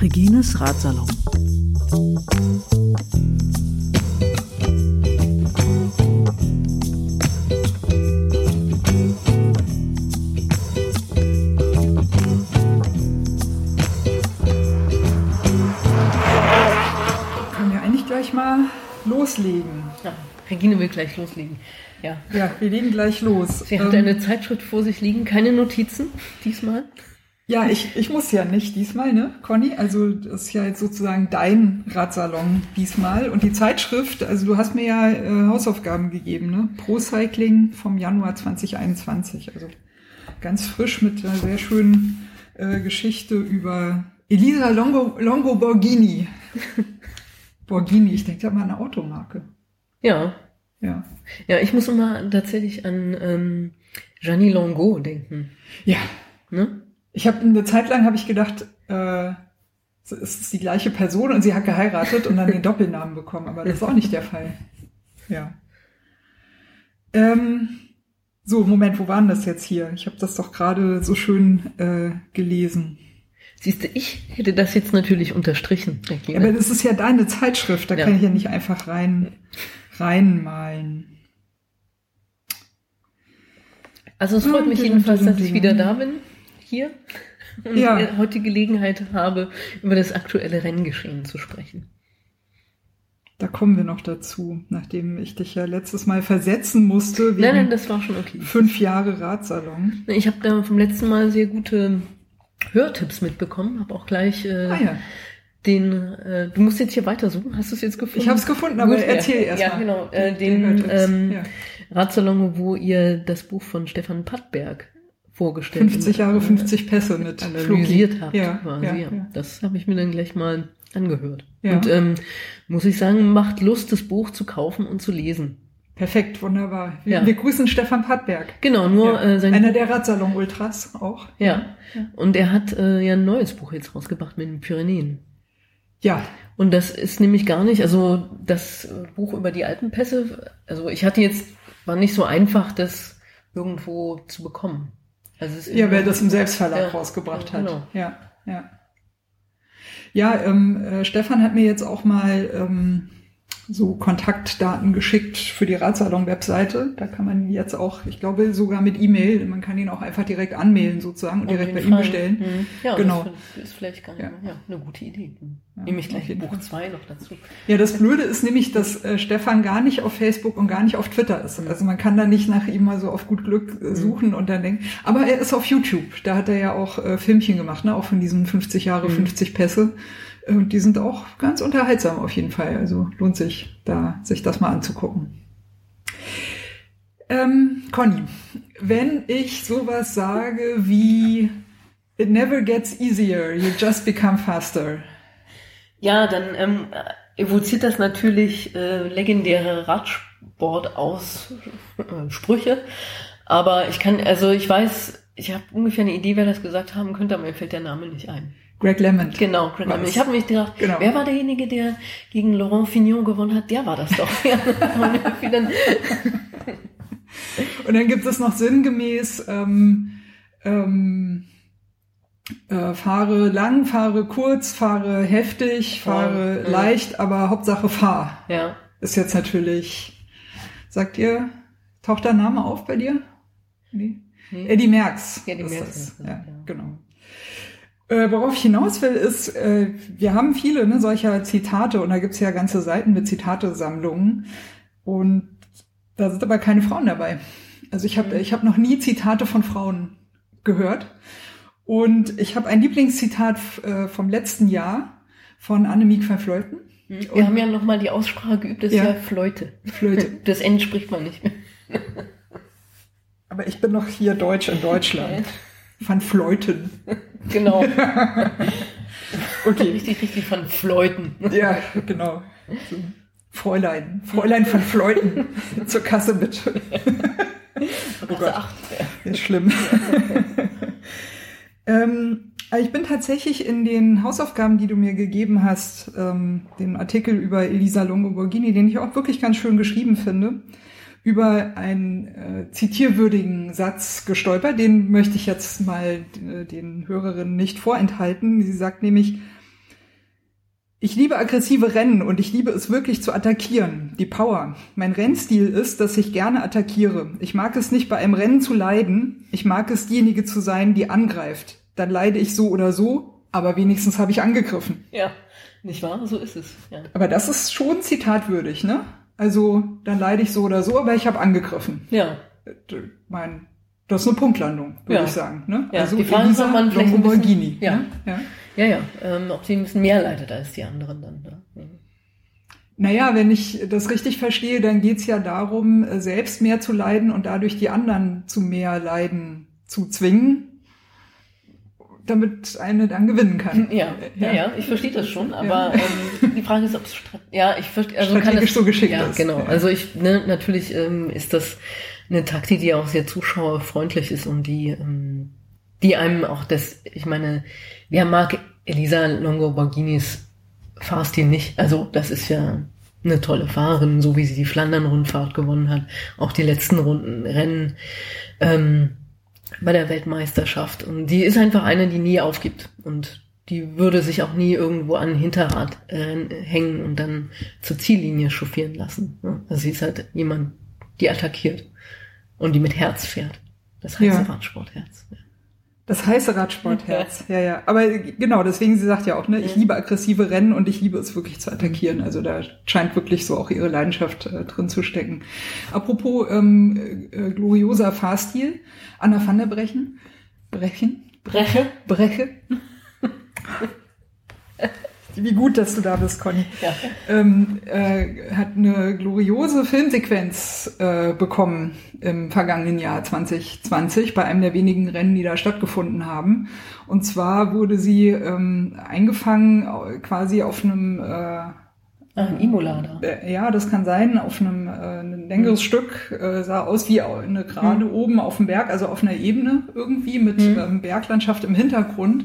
Regines Ratsalon. Können wir eigentlich gleich mal loslegen? Regine will gleich loslegen. Ja. Ja, wir legen gleich los. Sie hat Ähm, eine Zeitschrift vor sich liegen, keine Notizen diesmal. Ja, ich, ich muss ja nicht diesmal, ne, Conny? Also das ist ja jetzt sozusagen dein Radsalon diesmal. Und die Zeitschrift, also du hast mir ja äh, Hausaufgaben gegeben, ne? Pro Cycling vom Januar 2021. Also ganz frisch mit einer sehr schönen äh, Geschichte über Elisa Longo, Longo Borghini. Borghini, ich denke da mal an eine Automarke. Ja. Ja. Ja, ich muss immer tatsächlich an ähm, Jeannie Longo denken. Ja, Ne? Ich habe eine Zeit lang habe ich gedacht, äh, es ist die gleiche Person und sie hat geheiratet und dann den Doppelnamen bekommen, aber das ist auch nicht der Fall. Ja. Ähm, so, Moment, wo waren das jetzt hier? Ich habe das doch gerade so schön äh, gelesen. Siehst du, ich hätte das jetzt natürlich unterstrichen. Regine. Aber das ist ja deine Zeitschrift, da Ja. kann ich ja nicht einfach rein reinmalen. Also es freut mich jedenfalls, dass ich wieder da bin, hier, und Ja. heute Gelegenheit habe, über das aktuelle Renngeschehen zu sprechen. Da kommen wir noch dazu, nachdem ich dich ja letztes Mal versetzen musste wegen Nein, nein, das war schon okay. fünf Jahre Radsalon. Ich habe da vom letzten Mal sehr gute Hörtipps mitbekommen, habe auch gleich äh, Ah ja. Den, äh, du musst jetzt hier weitersuchen, hast du es jetzt gefunden? Ich habe es gefunden, aber Gut, erzähl ja. erst Ja, mal. genau, äh, Den den ähm, ja. Radsalon, wo ihr das Buch von Stefan Pattberg vorgestellt 50 Jahre, äh, 50 Pässe mit analysiert habt. Ja, quasi, ja, ja, ja. Das habe ich mir dann gleich mal angehört. Ja. Und ähm, muss ich sagen, macht Lust, das Buch zu kaufen und zu lesen. Perfekt, wunderbar. Wir, Ja. wir grüßen Stefan Pattberg. Genau, nur Ja. äh, sein Einer der Radsalon-Ultras auch. ja. Und er hat äh, ja ein neues Buch jetzt rausgebracht mit den Pyrenäen. Ja, Und das ist nämlich gar nicht, also das Buch über die Alpenpässe, also ich hatte jetzt, war nicht so einfach, das irgendwo zu bekommen. Also ja, wer das im Selbstverlag Ja, rausgebracht hat. genau. Ja, ja. Ja, ähm, äh, Stefan hat mir jetzt auch mal ähm, so Kontaktdaten geschickt für die Radsalon-Webseite. Da kann man jetzt auch, ich glaube sogar mit E-Mail, man kann ihn auch einfach direkt anmelden sozusagen und direkt bei ihm bestellen. Mhm. Ja, Genau. das ist vielleicht gar nicht Ja. ja, eine gute Idee. Ja, Nehme ich gleich jeden Buch Fall. 2 noch dazu. Ja, das Blöde ist nämlich, dass äh, Stefan gar nicht auf Facebook und gar nicht auf Twitter ist. Also man kann da nicht nach ihm mal so auf gut Glück äh, suchen und dann denken. Aber er ist auf YouTube. Da hat er ja auch äh, Filmchen gemacht, ne? Auch von diesen 50 Jahre, 50 Pässe. Äh, Und die sind auch ganz unterhaltsam auf jeden Fall. Also lohnt sich, da sich das mal anzugucken. Ähm, Conny, wenn ich sowas sage wie It never gets easier, you just become faster. Ja, dann ähm, evoziert das natürlich äh, legendäre Radsport-Aussprüche. Aber ich kann, also ich weiß, ich habe ungefähr eine Idee, wer das gesagt haben könnte, aber mir fällt der Name nicht ein. Greg LeMond. Genau, Greg War Lemon. es. Ich habe mich gedacht, Genau. wer war derjenige, der gegen Laurent Fignon gewonnen hat? Der war das doch. Und dann, gibt es noch sinngemäß ähm, ähm, äh, fahre lang, fahre kurz, fahre heftig, fahre Ja. leicht, aber Hauptsache fahr. ja. Ist jetzt natürlich, sagt ihr, taucht der Name auf bei dir? Nee. Nee. Eddie Merckx. Eddie Merckx ja. genau. Äh, worauf ich hinaus will, ist, äh, wir haben viele ne, solcher Zitate und da gibt's ja ganze Seiten mit Zitatesammlungen und da sind aber keine Frauen dabei. Also ich habe ich hab noch nie Zitate von Frauen gehört und ich habe ein Lieblingszitat äh, vom letzten Jahr von Annemiek van Vleuten. Wir haben ja nochmal die Aussprache geübt, das ist Ja. ja Fleute. Flöte. Das N spricht man nicht mehr. Aber ich bin noch hier Deutsch in Deutschland. Van Fleuten. Genau. Okay. Richtig, richtig von Fleuten. Ja, genau. So. Fräulein. Fräulein van Fleuten. Zur Kasse bitte. Oh Gott. Ist schlimm. ähm, aber ich bin tatsächlich in den Hausaufgaben, die du mir gegeben hast, ähm, den Artikel über Elisa Longo Borghini, den ich auch wirklich ganz schön geschrieben finde, über einen äh, zitierwürdigen Satz gestolpert. Den möchte ich jetzt mal äh, den Hörerinnen nicht vorenthalten. Sie sagt nämlich, ich liebe aggressive Rennen und ich liebe es wirklich zu attackieren. Die Power. Mein Rennstil ist, dass ich gerne attackiere. Ich mag es nicht bei einem Rennen zu leiden. Ich mag es diejenige zu sein, die angreift. Dann leide ich so oder so, aber wenigstens habe ich angegriffen. Ja, nicht wahr? So ist es. Ja. Aber das ist schon zitatwürdig, ne? Also, dann leide ich so oder so, aber ich habe angegriffen. Ja. Mein, das ist eine Punktlandung, würde Ja. ich sagen. Ne? Ja, also die Frage ist, ob man vielleicht ein bisschen- ja. Ne? ja. Ja, ja. Ähm, ob sie ein bisschen mehr leidet als die anderen dann. Ne? Naja, wenn ich das richtig verstehe, dann geht's ja darum, äh, selbst mehr zu leiden und dadurch die anderen zu mehr Leiden zu zwingen, damit eine dann gewinnen kann. Ja, ja, ja, ich verstehe das schon, aber ähm, die Frage ist, ob es ja, ich verstehe, also kann Strategisch das, so geschickt ja, ist. genau. Ja. Also ich, ne, natürlich ähm, ist das eine Taktik, die auch sehr zuschauerfreundlich ist und die, ähm, die einem auch das, ich meine, wer mag Elisa Longoborghinis Fahrstil nicht? Also das ist ja eine tolle Fahrerin, so wie sie die Flandern-Rundfahrt gewonnen hat, auch die letzten Runden Rennen. Ähm, bei der Weltmeisterschaft. Und die ist einfach eine, die nie aufgibt. Und die würde sich auch nie irgendwo an Hinterrad äh, hängen und dann zur Ziellinie chauffieren lassen. Also sie ist halt jemand, die attackiert und die mit Herz fährt. Das heißt Ja. Radsportherz. Ja. Das heiße Radsportherz, ja, ja. Aber genau, deswegen, sie sagt ja auch, ne, ich liebe aggressive Rennen und ich liebe es wirklich zu attackieren. Also da scheint wirklich so auch ihre Leidenschaft äh, drin zu stecken. Apropos ähm, äh, glorioser Fahrstil, Anna van der Brechen, Brechen, Breche? Breche. Wie gut, dass du da bist, Conny. Ja. Ähm, äh, hat eine gloriose Filmsequenz äh, bekommen im vergangenen Jahr 2020 bei einem der wenigen Rennen, die da stattgefunden haben. Und zwar wurde sie ähm, eingefangen äh, quasi auf einem äh, Ah, ein Imola da. äh, Ja, das kann sein, auf einem äh, ein längeres Stück, äh, sah aus wie eine gerade oben auf dem Berg, also auf einer Ebene irgendwie mit ähm, Berglandschaft im Hintergrund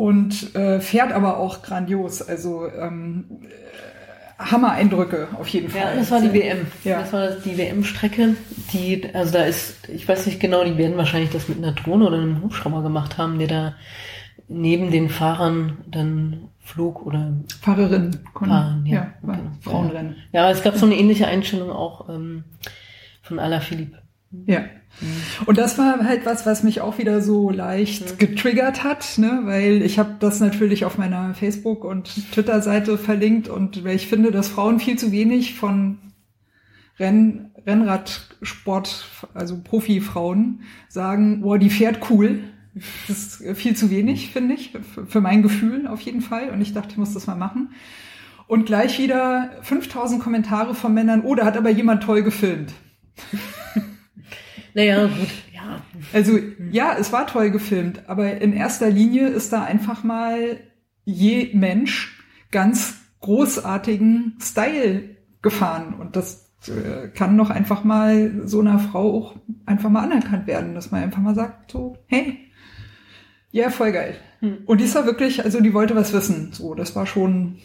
und äh, fährt aber auch grandios, also ähm, äh, Hammer-Eindrücke auf jeden Fall. Ja, das war die WM. Ja. Das war die WM-Strecke, die, also da ist, ich weiß nicht genau, die werden wahrscheinlich das mit einer Drohne oder einem Hubschrauber gemacht haben, der da neben den Fahrern dann flog oder Fahrerin, Conny. Fahren, ja. ja, Genau. Frauenrennen. Ja, aber es gab so eine ähnliche Einstellung auch ähm, von Alaphilippe. Ja. Und das war halt was, was mich auch wieder so leicht getriggert hat, ne? weil ich habe das natürlich auf meiner Facebook- und Twitter-Seite verlinkt und weil ich finde, dass Frauen viel zu wenig von Renn, Rennradsport, also Profifrauen, sagen, boah, die fährt cool. Das ist viel zu wenig, finde ich, für- für mein Gefühl auf jeden Fall. Und ich dachte, ich muss das mal machen. Und gleich wieder 5000 Kommentare von Männern, oh, da hat aber jemand toll gefilmt. Naja, gut, ja. Also ja, es war toll gefilmt, aber in erster Linie ist da einfach mal je Mensch ganz großartigen Style gefahren und das äh, kann doch einfach mal so einer Frau auch einfach mal anerkannt werden, dass man einfach mal sagt so, hey, ja, voll geil. Und die ist da wirklich, also die wollte was wissen, so, das war schon,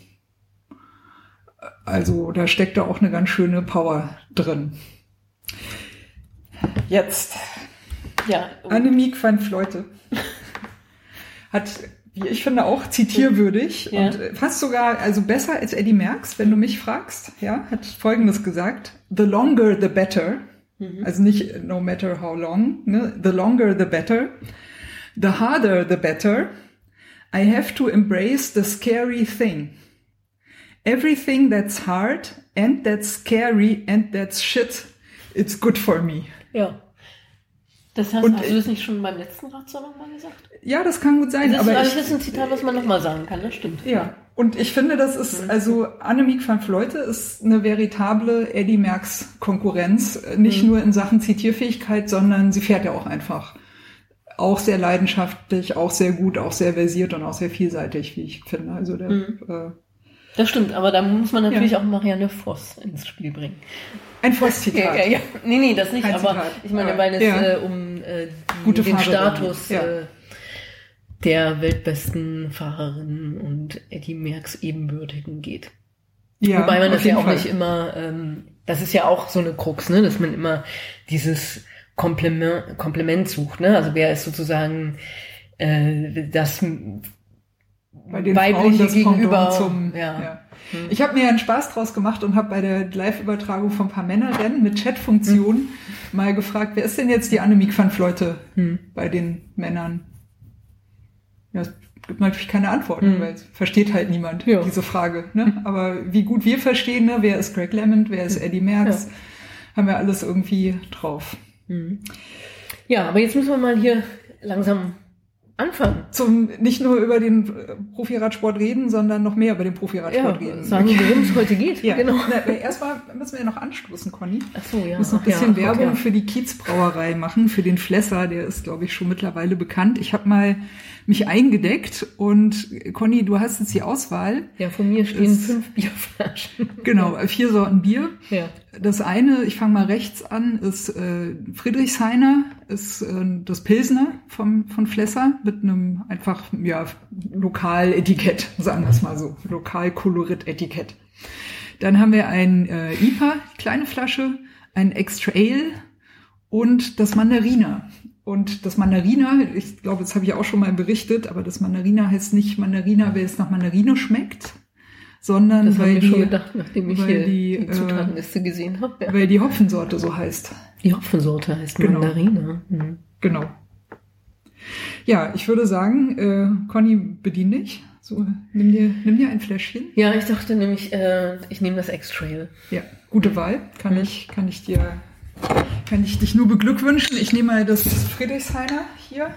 also da steckte auch eine ganz schöne Power drin. Jetzt. Ja, Annemiek van Fleute hat, wie ich finde, auch zitierwürdig Ja. und äh, fast sogar, also besser als Eddie Merckx, wenn du mich fragst, ja, hat Folgendes gesagt. The longer the better. Also nicht no matter how long, ne? The longer the better. The harder the better. I have to embrace the scary thing. Everything that's hard and that's scary and that's shit, it's good for me. Ja. Das hast, Und- hast du das nicht schon beim letzten Ratsalon mal gesagt? Ja, das kann gut sein, Das, aber ich, das ist ein Zitat, was man nochmal sagen kann, das stimmt. Ja, und ich finde, das Mhm. ist, also Annemiek van Vleute ist eine veritable Eddie Merckx Konkurrenz, äh, nicht Mhm. nur in Sachen Zitierfähigkeit, sondern sie fährt ja auch einfach. Auch sehr leidenschaftlich, auch sehr gut, auch sehr versiert und auch sehr vielseitig, wie ich finde. Also der, Mhm. äh, Das stimmt, aber da muss man natürlich Ja. auch Marianne Voss ins Spiel bringen. ein Voss-Zitat. Ja, ja, ja. Nee, nee, das nicht, Kein aber Zitat. ich meine, weil es äh, um äh, die, Gute den Status äh, der weltbesten Fahrerin und Eddie Merckx ebenbürtigen geht. Ja, Wobei man das ja auch Fall. nicht immer ähm, das ist ja auch so eine Krux, ne, dass man immer dieses Komplement, Komplement sucht, ne? Also wer ist sozusagen äh, das Bei den weibliche Frauen das gegenüber. Zum, ja. ja. Ich habe mir einen Spaß draus gemacht und habe bei der Live-Übertragung von ein paar Männerrennen mit Chat-Funktion Hm. mal gefragt, wer ist denn jetzt die Annemiek van Fleute Hm. bei den Männern? Ja, es gibt natürlich keine Antworten, Hm. weil es versteht halt niemand Ja. diese Frage. Ne? Aber wie gut wir verstehen, ne? wer ist Greg Lemond, wer ist Eddie Merckx, haben wir alles irgendwie drauf. Ja, aber jetzt müssen wir mal hier langsam anfangen. Zum nicht nur über den äh, Profiradsport reden, sondern noch mehr über den Ja, Profiradsport reden. sagen, worum es heute geht. Ja, genau. Na, erstmal müssen wir ja noch anstoßen, Conny. Ach so, ja. Muss noch ein bisschen ja, Werbung okay. für die Kiezbrauerei machen, für den Flesser, der ist, glaube ich, schon mittlerweile bekannt. Ich habe mal mich eingedeckt und Conny, du hast jetzt die Auswahl. Ja, von mir stehen Ist- fünf Bierflaschen. Genau, vier Sorten Bier. Ja. Das eine, ich fange mal rechts an, ist äh, Friedrichshainer, ist äh, das Pilsner vom, von Flesser mit einem einfach ja, Lokaletikett, sagen wir es mal so, Lokalkolorit-Etikett. Dann haben wir ein äh, IPA, kleine Flasche, ein Extra Ale und das Mandarina. Und das Mandarina, ich glaube, das habe ich auch schon mal berichtet, aber das Mandarina heißt nicht Mandarina, weil es nach Mandarine schmeckt, sondern Das weil ich mir schon die, gedacht, nachdem ich weil hier die, die, äh, Zutatenliste gesehen habe. Ja. weil die Hopfensorte so heißt. Die Hopfensorte heißt Genau. Mandarine. Mhm. Genau. Ja, ich würde sagen, äh, Conny, bedien dich. So, nimm dir, nimm dir ein Fläschchen. Ja, ich dachte nämlich, äh, ich nehme das X-Trail. Ja, gute Wahl. Kann ich, kann ich dir, kann ich dich nur beglückwünschen. Ich nehme mal das Friedrichshainer hier.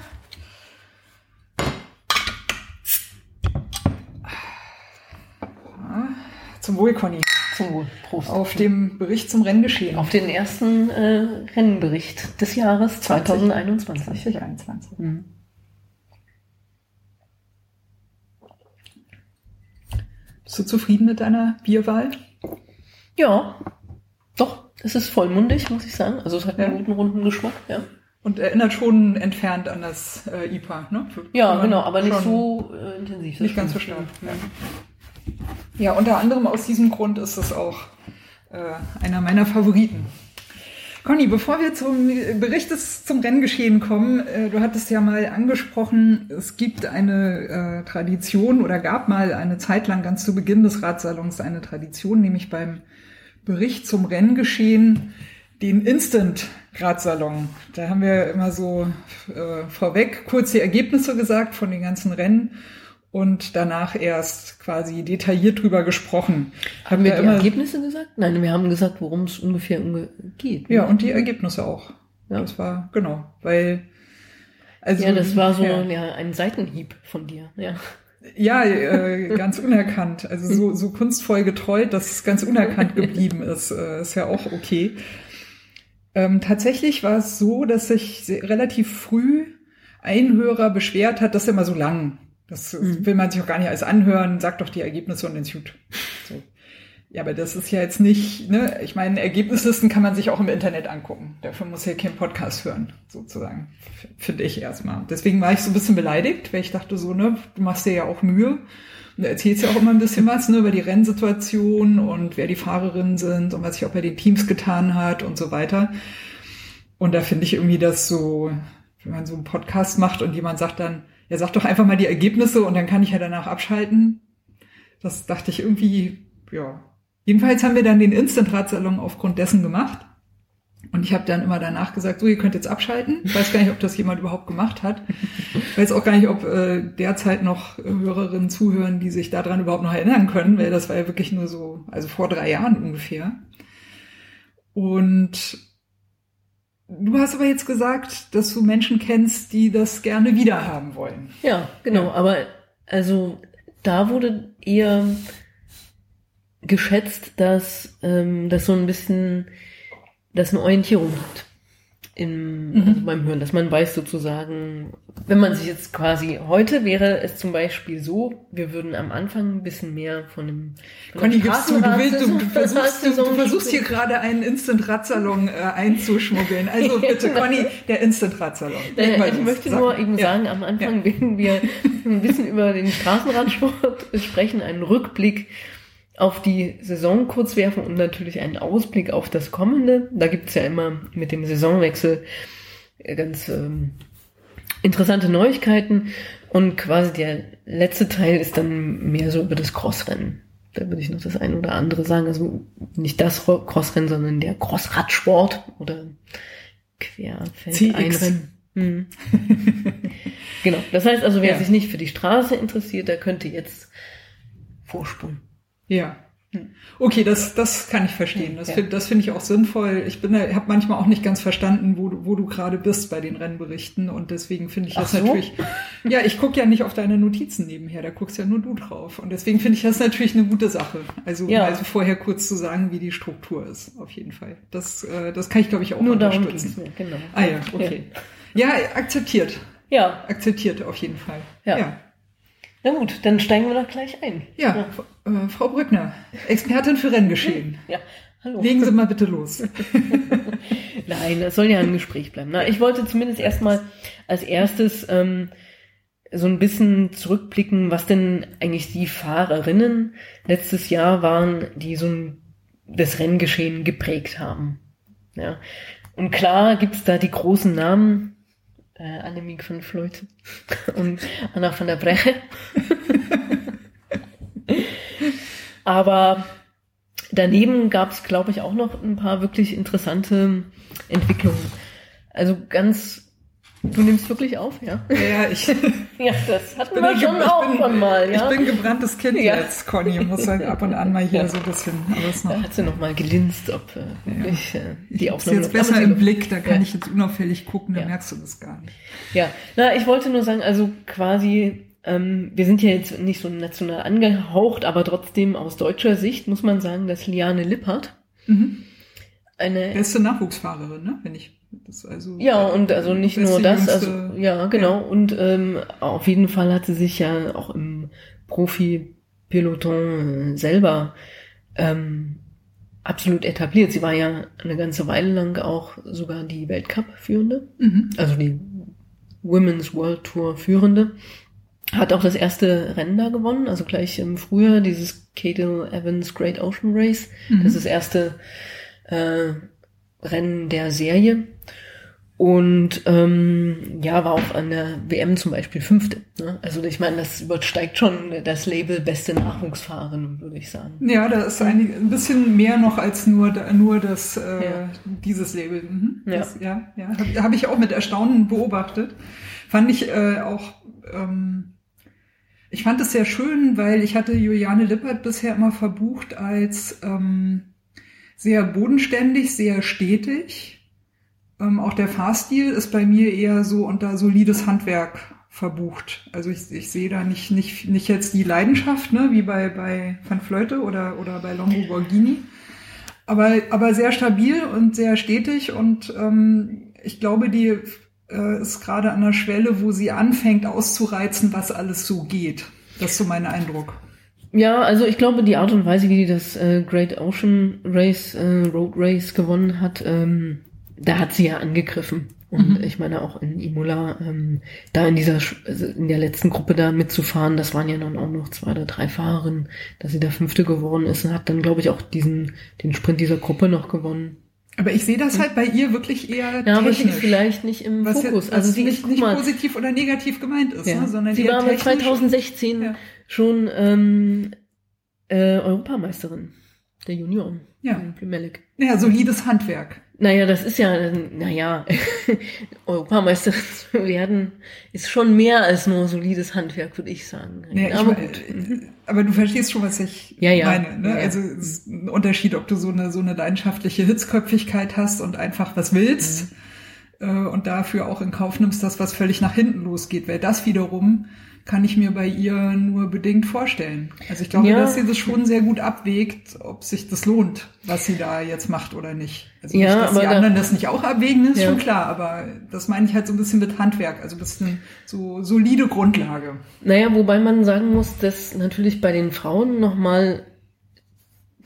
Ja, Zum Wohl, Conny. Zum Wohl. Prost. Auf dem Bericht zum Renngeschehen. Auf den ersten äh, Rennenbericht des Jahres 2021. 2021. Mhm. Bist du zufrieden mit deiner Bierwahl? Ja, es ist vollmundig, muss ich sagen. Also es hat einen Ja. guten runden Geschmack, ja. Und erinnert schon entfernt an das äh, IPA, ne? Ja, genau, aber nicht so äh, intensiv. das Nicht ganz so stark. Ja. ja, unter anderem aus diesem Grund ist es auch äh, einer meiner Favoriten. Conny, bevor wir zum Bericht des, zum Renngeschehen kommen, äh, du hattest ja mal angesprochen, es gibt eine äh, Tradition oder gab mal eine Zeit lang ganz zu Beginn des Radsalons eine Tradition, nämlich beim Bericht zum Renngeschehen den Instant-Radsalon. Da haben wir immer so äh, vorweg kurz die Ergebnisse gesagt von den ganzen Rennen und danach erst quasi detailliert drüber gesprochen. Haben wir ja die immer, Ergebnisse gesagt? Nein, wir haben gesagt, worum es ungefähr unge geht. ne? ja, und die Ergebnisse auch. Ja. Das war, genau, weil, also. ja, das war so ja. ja, ein Seitenhieb von dir. Ja. Ja, äh, ganz unerkannt. Also so, so kunstvoll getreut, dass es ganz unerkannt geblieben ist, äh, ist ja auch okay. Ähm, tatsächlich war es so, dass sich relativ früh ein Hörer beschwert hat, das ist immer so lang. Das Mhm. will man sich auch gar nicht alles anhören, sagt doch die Ergebnisse und ins Gut. Ja, aber das ist ja jetzt nicht, ne, ich meine, Ergebnislisten kann man sich auch im Internet angucken. Dafür muss ja kein Podcast hören, sozusagen. Finde ich erstmal. Deswegen war ich so ein bisschen beleidigt, weil ich dachte so, ne, du machst dir ja auch Mühe. Und erzählst ja auch immer ein bisschen was, ne, über die Rennsituation und wer die Fahrerinnen sind und was sich auch bei den Teams getan hat und so weiter. Und da finde ich irgendwie das so, wenn man so einen Podcast macht und jemand sagt dann, ja, sag doch einfach mal die Ergebnisse und dann kann ich ja danach abschalten. Das dachte ich irgendwie, ja. Jedenfalls haben wir dann den Instant-Radsalon aufgrund dessen gemacht. Und ich habe dann immer danach gesagt, so, ihr könnt jetzt abschalten. Ich weiß gar nicht, ob das jemand überhaupt gemacht hat. Ich weiß auch gar nicht, ob äh, derzeit noch Hörerinnen zuhören, die sich daran überhaupt noch erinnern können, weil das war ja wirklich nur so, also vor drei Jahren ungefähr. Und du hast aber jetzt gesagt, dass du Menschen kennst, die das gerne wieder haben wollen. Ja, genau. Ja. Aber also da wurde eher geschätzt, dass ähm, das so ein bisschen, dass eine Orientierung hat im, Mhm. also beim Hören, dass man weiß sozusagen, wenn man sich jetzt quasi, heute wäre es zum Beispiel so, wir würden am Anfang ein bisschen mehr von dem von Conny, gibst du, du, willst, du, du, versuchst, du, du versuchst hier gerade einen Instant-Radsalon äh, einzuschmuggeln. Also bitte, Conny, der Instant-Radsalon. Äh, ich möchte Sag nur eben Ja. sagen, am Anfang werden wir ein bisschen über den Straßenradsport sprechen, einen Rückblick auf die Saison kurz werfen und natürlich einen Ausblick auf das Kommende. Da gibt's ja immer mit dem Saisonwechsel ganz ähm, interessante Neuigkeiten. Und quasi der letzte Teil ist dann mehr so über das Crossrennen. Da würde ich noch das eine oder andere sagen. Also nicht das Crossrennen, sondern der Crossradsport oder Querfeldeinrennen. Hm. genau. Das heißt also, wer ja. sich nicht für die Straße interessiert, der könnte jetzt vorspulen. Ja. Hm. Okay, das, das kann ich verstehen. Das ja. finde das finde ich auch sinnvoll. Ich bin, habe manchmal auch nicht ganz verstanden, wo du, wo du gerade bist bei den Rennberichten und deswegen finde ich das so? natürlich. Ja, ich gucke ja nicht auf deine Notizen nebenher, da guckst ja nur du drauf und deswegen finde ich das natürlich eine gute Sache. Also ja. also vorher kurz zu sagen, wie die Struktur ist, auf jeden Fall. Das, äh, das kann ich glaube ich auch nur unterstützen. Darum mir, genau. Ah ja, okay. Ja, ja akzeptiert. Ja, akzeptiert auf jeden Fall. ja. ja. Na gut, dann steigen wir doch gleich ein. Ja, ja. Äh, Frau Brückner, Expertin für Renngeschehen. Ja, hallo. Legen Sie mal bitte los. Nein, das soll ja ein Gespräch bleiben. Na, ich wollte zumindest erstmal als erstes ähm, so ein bisschen zurückblicken, was denn eigentlich die Fahrerinnen letztes Jahr waren, die so ein, das Renngeschehen geprägt haben. Ja. Und klar gibt's da die großen Namen, äh, Annemiek van Vleuten und Anna van der Breche. Aber daneben gab es, glaube ich, auch noch ein paar wirklich interessante Entwicklungen. Also ganz Du nimmst wirklich auf, ja? Ja, ich. ja, das hatten wir schon auch bin, schon mal, ja. Ich bin gebranntes Kind ja. jetzt, Conny. Muss halt ab und an mal hier ja. so ein bisschen. Aber es noch. Da hat sie noch mal gelinst, ob äh, wirklich äh, die ich Aufnahme. jetzt besser im Blick, da kann ich jetzt unauffällig gucken, da merkst du das gar nicht. Ja, na, ich wollte nur sagen, also quasi, ähm, wir sind ja jetzt nicht so national angehaucht, aber trotzdem aus deutscher Sicht muss man sagen, dass Liane Lippert mhm. eine beste Nachwuchsfahrerin, ne? Wenn ich also ja, und also nicht nur das, also ja, genau. Ja. Und ähm, auf jeden Fall hat sie sich ja auch im Profi-Peloton äh, selber ähm, absolut etabliert. Sie war ja eine ganze Weile lang auch sogar die Weltcup-Führende, mhm. also die Women's World Tour Führende. Hat auch das erste Rennen da gewonnen, also gleich im Frühjahr dieses Cadel Evans Great Ocean Race. Mhm. Das ist das erste äh, Rennen der Serie. Und ähm, ja, war auch an der WM zum Beispiel fünfte. Ne? Also ich meine, das übersteigt schon das Label beste Nachwuchsfahrerin, würde ich sagen. Ja, da ist ein, ein bisschen mehr noch als nur nur das äh, ja. dieses Label. Mhm. Das, ja, ja, ja. habe hab ich auch mit Erstaunen beobachtet. Fand ich äh, auch. Ähm, ich fand es sehr schön, weil ich hatte Juliane Lippert bisher immer verbucht als ähm, sehr bodenständig, sehr stetig. Ähm, auch der Fahrstil ist bei mir eher so unter solides Handwerk verbucht. Also ich, ich sehe da nicht, nicht, nicht jetzt die Leidenschaft, ne, wie bei, bei Van Fleute oder, oder bei Longo Borghini. Aber, aber sehr stabil und sehr stetig und ähm, ich glaube, die äh, ist gerade an der Schwelle, wo sie anfängt auszureizen, was alles so geht. Das ist so mein Eindruck. Ja, also ich glaube, die Art und Weise, wie die das äh, Great Ocean Race, äh, Road Race gewonnen hat, ähm, da hat sie ja angegriffen. Und mhm. ich meine auch in Imola, ähm, da in dieser, also in der letzten Gruppe da mitzufahren, das waren ja dann auch noch zwei oder drei Fahrerinnen, dass sie da Fünfte geworden ist und hat dann, glaube ich, auch diesen, den Sprint dieser Gruppe noch gewonnen. Aber ich sehe das halt bei ihr wirklich eher ja, aber sie vielleicht nicht im was Fokus. Jetzt, also sie nicht, nicht positiv oder negativ gemeint ist, ja. ne, sondern sie war aber 2016 ja. Schon ähm, äh, Europameisterin der Junioren. Ja. Melek. Ja, solides Handwerk. Naja, das ist ja, naja, Europameisterin zu werden ist schon mehr als nur solides Handwerk, würde ich sagen. Ja, aber, ich, gut. aber du verstehst schon, was ich ja, ja. meine. Ne? Also es ist ein Unterschied, ob du so eine, so eine leidenschaftliche Hitzköpfigkeit hast und einfach was willst mhm. äh, und dafür auch in Kauf nimmst, dass was völlig nach hinten losgeht. Weil das wiederum kann ich mir bei ihr nur bedingt vorstellen. Also ich glaube, ja. dass sie das schon sehr gut abwägt, ob sich das lohnt, was sie da jetzt macht oder nicht. Also ja, nicht, dass aber die anderen da, das nicht auch abwägen, ist ja. schon klar, aber das meine ich halt so ein bisschen mit Handwerk, also ein bisschen so solide Grundlage. Naja, wobei man sagen muss, dass natürlich bei den Frauen nochmal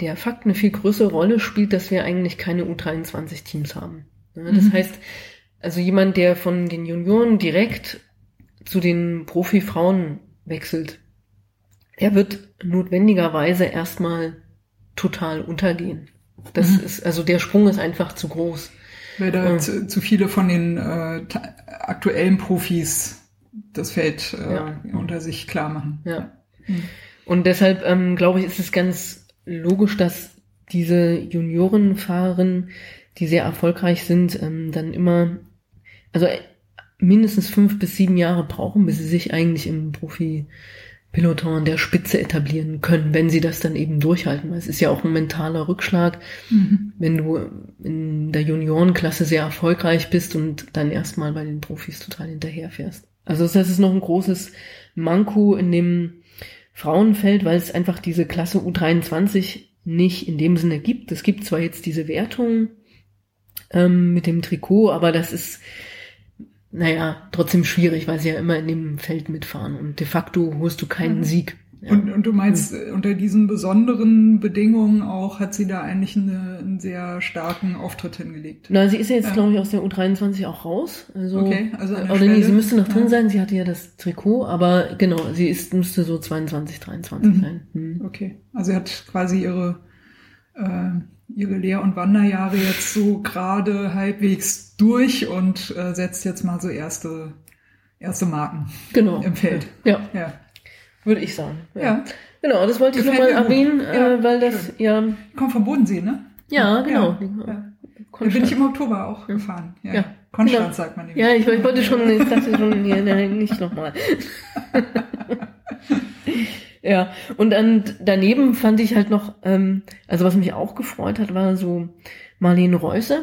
der Fakt eine viel größere Rolle spielt, dass wir eigentlich keine U23-Teams haben. Das mhm. heißt, also jemand, der von den Junioren direkt zu den Profifrauen wechselt, er wird notwendigerweise erstmal total untergehen. Das mhm. ist, also der Sprung ist einfach zu groß. Weil da ja. zu, zu, viele von den äh, aktuellen Profis das Feld äh, ja. unter sich klar machen. Ja. Mhm. Und deshalb ähm, glaube ich, ist es ganz logisch, dass diese Juniorenfahrerinnen, die sehr erfolgreich sind, ähm, dann immer, also mindestens fünf bis sieben Jahre brauchen, bis sie sich eigentlich im Profi Peloton der Spitze etablieren können, wenn sie das dann eben durchhalten. Weil es ist ja auch ein mentaler Rückschlag, mhm. wenn du in der Juniorenklasse sehr erfolgreich bist und dann erstmal bei den Profis total hinterherfährst. Also das ist noch ein großes Manko in dem Frauenfeld, weil es einfach diese Klasse U23 nicht in dem Sinne gibt. Es gibt zwar jetzt diese Wertung ähm, mit dem Trikot, aber das ist naja, trotzdem schwierig, weil sie ja immer in dem Feld mitfahren und de facto holst du keinen mhm. Sieg. Ja. Und, und du meinst, mhm. unter diesen besonderen Bedingungen auch hat sie da eigentlich eine, einen sehr starken Auftritt hingelegt. Na, sie ist ja jetzt, ja. glaube ich, aus der U23 auch raus. Also, okay, also oder Schwelle. nee, sie müsste noch drin ja. sein, sie hatte ja das Trikot, aber genau, sie ist, müsste so 22, 23 mhm. sein. Mhm. Okay, also sie hat quasi ihre äh, ihre Lehr- und Wanderjahre jetzt so gerade halbwegs durch und äh, setzt jetzt mal so erste, erste Marken genau. im Feld. Ja. ja. Würde ich sagen. Ja. ja. Genau, das wollte Gefällt ich nochmal erwähnen, äh, weil das, schön. ja. Kommt vom Bodensee, ne? Ja, genau. Ja. Da bin ich im Oktober auch gefahren. Ja. Konstanz genau. sagt man nämlich. Ja, ich, ich wollte schon, ich dachte schon, nee, nein, nicht nochmal. Ja, und dann daneben fand ich halt noch, ähm, also was mich auch gefreut hat, war so Marlene Reusser.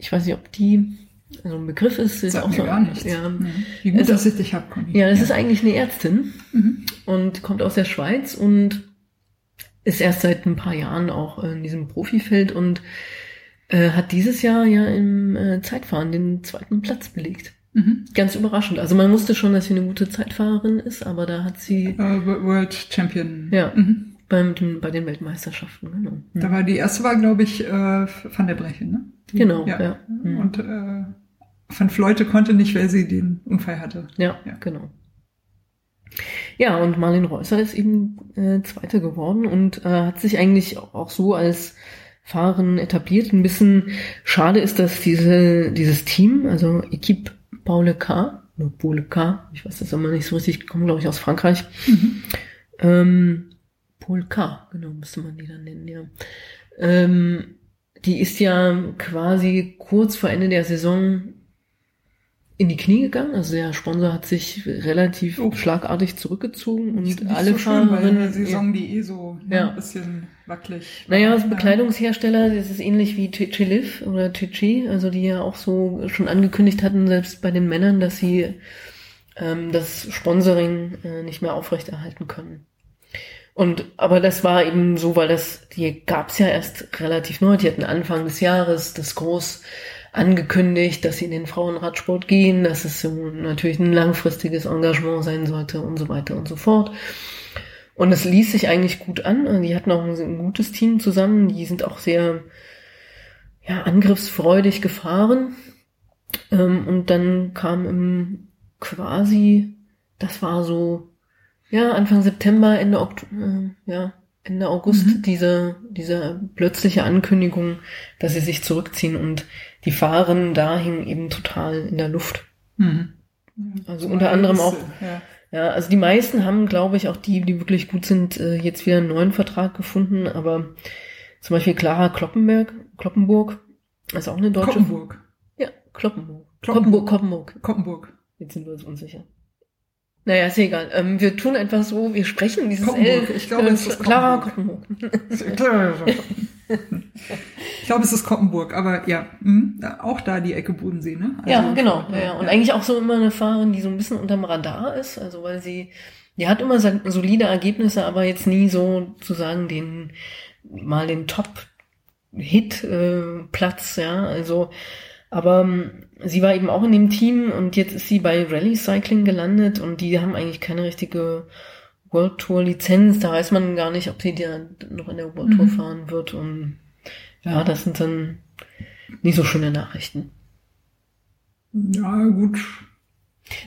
Ich weiß nicht, ob die also ein Begriff ist, ist Sagt auch mir so. Gar nichts. Ja. Mhm. Wie gut, es, dass ich dich hab, Conny. Ja, das ja. ist eigentlich eine Ärztin mhm. und kommt aus der Schweiz und ist erst seit ein paar Jahren auch in diesem Profifeld und äh, hat dieses Jahr ja im äh, Zeitfahren den zweiten Platz belegt. Mhm. Ganz überraschend. Also man wusste schon, dass sie eine gute Zeitfahrerin ist, aber da hat sie uh, World Champion. Ja. Mhm. Beim, bei den Weltmeisterschaften, genau. Da war die erste war, glaube ich, äh, Van der Brechen, ne? Genau, ja. ja. Mhm. Und äh, Van Fleute konnte nicht, weil sie den Unfall hatte. Ja, ja. genau. Ja, und Marlene Reusser ist eben äh, Zweite geworden und äh, hat sich eigentlich auch so als Fahrerin etabliert. Ein bisschen schade ist, dass diese, dieses Team, also Equipe Paul K. Oder Paul K. Ich weiß das immer nicht so richtig, kommen, glaube ich, aus Frankreich. Mhm. Ähm, Paul K. Genau, müsste man die dann nennen, ja. Ähm, die ist ja quasi kurz vor Ende der Saison in die Knie gegangen. Also der Sponsor hat sich relativ oh. schlagartig zurückgezogen und nicht, alle so Fahrerinnen. Schön, Saison, die eh so ne, ja. ein bisschen wackelig. Naja, als Bekleidungshersteller, das ist ähnlich wie Liv oder Tichi, also die ja auch so schon angekündigt hatten, selbst bei den Männern, dass sie ähm, das Sponsoring äh, nicht mehr aufrechterhalten können. Und aber das war eben so, weil das, die gab's ja erst relativ neu, die hatten Anfang des Jahres das groß angekündigt, dass sie in den Frauenradsport gehen, dass es so natürlich ein langfristiges Engagement sein sollte und so weiter und so fort. Und es ließ sich eigentlich gut an. Die hatten auch ein, gutes Team zusammen. Die sind auch sehr ja, angriffsfreudig gefahren. Ähm, und dann kam im quasi, das war so, ja, Anfang September, Ende Oktober, äh, ja, Ende August mhm. diese, diese plötzliche Ankündigung, dass sie sich zurückziehen und die Fahren da hingen eben total in der Luft. Mhm. Also unter anderem auch, ja. ja. also die meisten haben, glaube ich, auch die, die wirklich gut sind, äh, jetzt wieder einen neuen Vertrag gefunden, aber zum Beispiel Clara Kloppenberg, Kloppenburg, ist auch eine deutsche. Kloppenburg. Ja, Kloppenburg. Kloppenburg, Kloppenburg. Kloppenburg. Jetzt sind wir uns unsicher. Naja, ist egal. Ähm, wir tun einfach so, wir sprechen dieses L. Ich glaube, es ist Clara Koppenburg. ich glaube, es ist Koppenburg, aber ja, mh, auch da die Ecke Bodensee, ne? Also, ja, genau. Ja, ja. Und ja. eigentlich auch so immer eine Fahrerin, die so ein bisschen unterm Radar ist, also weil sie, die hat immer solide Ergebnisse, aber jetzt nie so zu sagen den mal den Top Hit äh, Platz, ja, also aber ähm, sie war eben auch in dem Team und jetzt ist sie bei Rally Cycling gelandet und die haben eigentlich keine richtige World Tour Lizenz. Da weiß man gar nicht, ob sie da noch in der World Tour mhm. fahren wird. Und ja, das sind dann nicht so schöne Nachrichten. Ja, gut.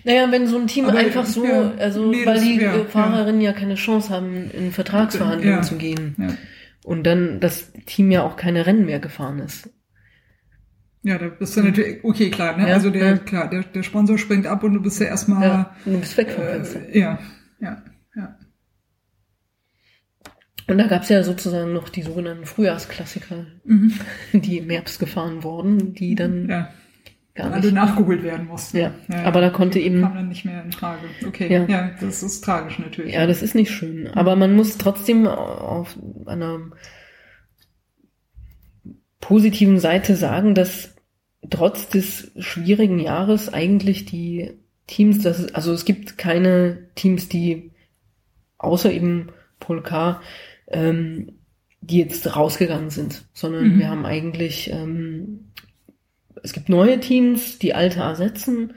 Naja, wenn so ein Team Aber einfach so, ja, also nee, weil die wär, Fahrerinnen ja. ja. keine Chance haben, in Vertragsverhandlungen ja. zu gehen. Und dann das Team ja auch keine Rennen mehr gefahren ist. Ja, da bist du natürlich, okay, klar, ne? Ja, also der, ja. klar, der, der Sponsor springt ab und du bist ja erstmal, Ja, und du bist weg vom Fenster. äh, ja, ja, ja. Und da gab's ja sozusagen noch die sogenannten Frühjahrsklassiker, Mhm. die im Herbst gefahren wurden, die dann Ja, gar nicht. nachgeholt werden mussten. Ja, aber da konnte eben- Kam dann nicht mehr in Frage. Okay, Ja. ja, das ist tragisch natürlich. Ja, das ist nicht schön. Aber man muss trotzdem auf einer positiven Seite sagen, dass trotz des schwierigen Jahres eigentlich die Teams, das ist, also es gibt keine Teams, die außer eben Polkar, ähm, die jetzt rausgegangen sind, sondern Mhm. wir haben eigentlich, ähm, es gibt neue Teams, die alte ersetzen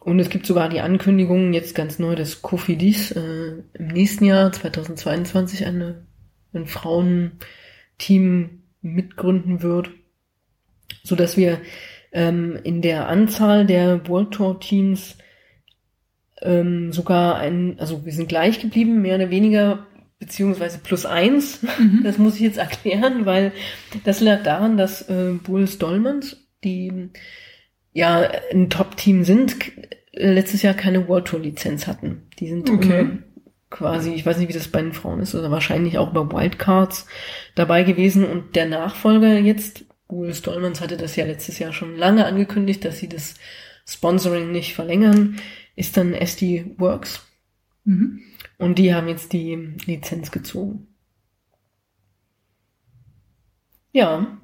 und es gibt sogar die Ankündigung jetzt ganz neu, dass Kofidis äh, im nächsten Jahr 2022 eine, ein Frauenteam mitgründen wird, so dass wir ähm, in der Anzahl der World Tour Teams ähm, sogar ein, also wir sind gleich geblieben, mehr oder weniger, beziehungsweise plus eins. Das muss ich jetzt erklären, weil das lag daran, dass äh, Bulls Dolmans, die ja ein Top-Team sind, letztes Jahr keine World Tour Lizenz hatten. Die sind Okay. quasi, ich weiß nicht, wie das bei den Frauen ist, oder wahrscheinlich auch bei Wildcards dabei gewesen. Und der Nachfolger jetzt, Bulls Dolmans hatte das ja letztes Jahr schon lange angekündigt, dass sie das Sponsoring nicht verlängern, ist dann SD Works. Mhm. Und die haben jetzt die Lizenz gezogen. Ja,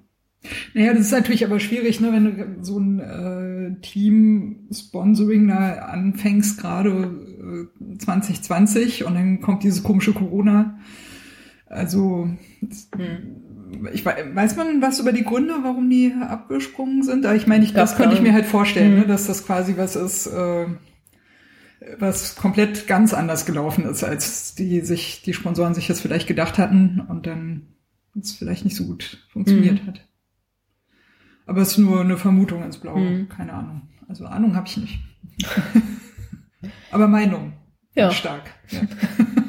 Naja, das ist natürlich aber schwierig, ne, wenn du so ein äh, Team-Sponsoring da anfängst, gerade äh, 2020 und dann kommt dieses komische Corona. Also, das- hm. Ich wei- weiß man was über die Gründe, warum die abgesprungen sind? Aber ich meine, ich, das Gab könnte ich mir halt vorstellen, Mhm. ne, dass das quasi was ist, äh, was komplett ganz anders gelaufen ist, als die sich, die Sponsoren sich das vielleicht gedacht hatten und dann es vielleicht nicht so gut funktioniert Mhm. hat. Aber es ist nur eine Vermutung ins Blaue, Mhm. keine Ahnung. Also Ahnung habe ich nicht. Aber Meinung. Ja. Stark. Ja.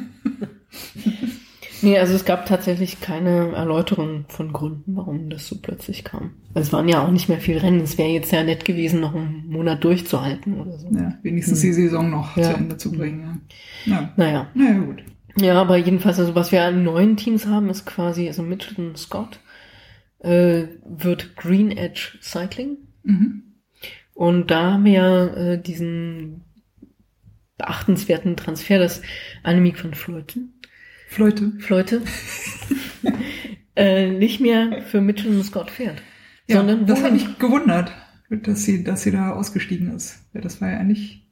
Nee, also es gab tatsächlich keine Erläuterung von Gründen, warum das so plötzlich kam. Also es waren ja auch nicht mehr viel Rennen. Es wäre jetzt ja nett gewesen, noch einen Monat durchzuhalten oder so. ja, wenigstens die Saison noch Ja. zu Ende zu bringen. Ja. Ja. Naja. Naja, gut. Ja, aber jedenfalls, also was wir an neuen Teams haben, ist quasi, also Mitchelton Scott äh, wird Green Edge Cycling. Mhm. Und da haben wir ja äh, diesen beachtenswerten Transfer, dass Annemiek von Fleuten, Fleute. Fleute äh, nicht mehr für Mitchelton Scott fährt. Ja, sondern das hat mich gewundert, dass sie, dass sie da ausgestiegen ist. Ja, das war ja eigentlich.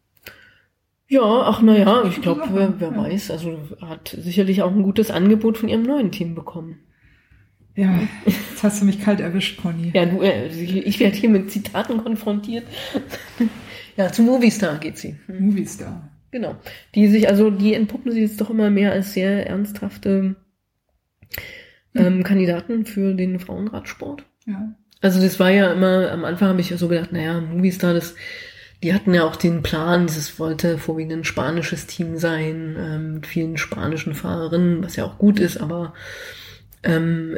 Ja, ach naja, ich glaube, wer, wer ja. weiß, also hat sicherlich auch ein gutes Angebot von ihrem neuen Team bekommen. Ja, jetzt hast du mich kalt erwischt, Conny. Ja, du, äh, ich werde hier mit Zitaten konfrontiert. ja, zu Movistar geht sie. Hm, Movistar. Genau. Die sich, also die entpuppen sich jetzt doch immer mehr als sehr ernsthafte ähm, Kandidaten für den Frauenradsport. Ja. Also das war ja immer, am Anfang habe ich ja so gedacht, naja, Movistar, das, die hatten ja auch den Plan, das wollte vorwiegend ein spanisches Team sein, ähm, mit vielen spanischen Fahrerinnen, was ja auch gut ist, aber ähm,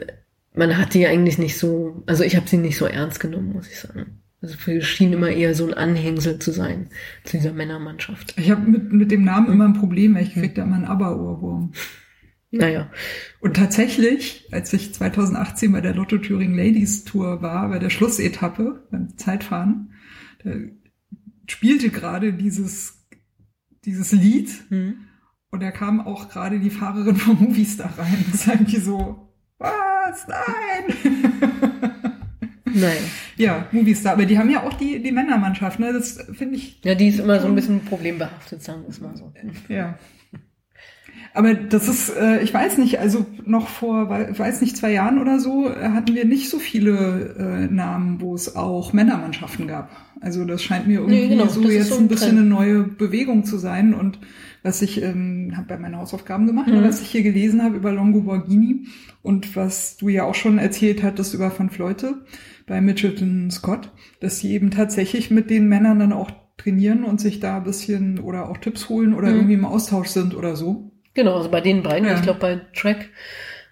man hat die eigentlich nicht so, also ich habe sie nicht so ernst genommen, muss ich sagen. Also für schien immer eher so ein Anhängsel zu sein zu dieser Männermannschaft. Ich habe mit, mit dem Namen immer ein Problem, weil ich krieg da immer einen Aber-Ohrwurm. Naja, Und tatsächlich, als ich 2018 bei der Lotto Thüringen Ladies Tour war, bei der Schlussetappe, beim Zeitfahren, da spielte gerade dieses, dieses Lied hm. und da kam auch gerade die Fahrerin vom Movistar rein. Das ist irgendwie so, was? Nein! naja. ja, Movistar, aber die haben ja auch die, die Männermannschaft, ne? Das finde ich Ja, die ist immer so ein bisschen problembehaftet, sagen wir es mal so. Ja. Aber das ist, äh, ich weiß nicht, also noch vor, wei- weiß nicht, zwei Jahren oder so äh, hatten wir nicht so viele äh, Namen, wo es auch Männermannschaften gab. Also das scheint mir irgendwie Nee, genau, so jetzt so ein ein bisschen Trend. eine neue Bewegung zu sein. Und was ich ähm, habe bei meinen Hausaufgaben gemacht, Mhm. was ich hier gelesen habe über Longo Borghini und was du ja auch schon erzählt hattest über Van Fleute bei Mitchelton Scott, dass sie eben tatsächlich mit den Männern dann auch trainieren und sich da ein bisschen oder auch Tipps holen oder Mhm. irgendwie im Austausch sind oder so. Genau, also bei den beiden, Ja. ich glaube bei Track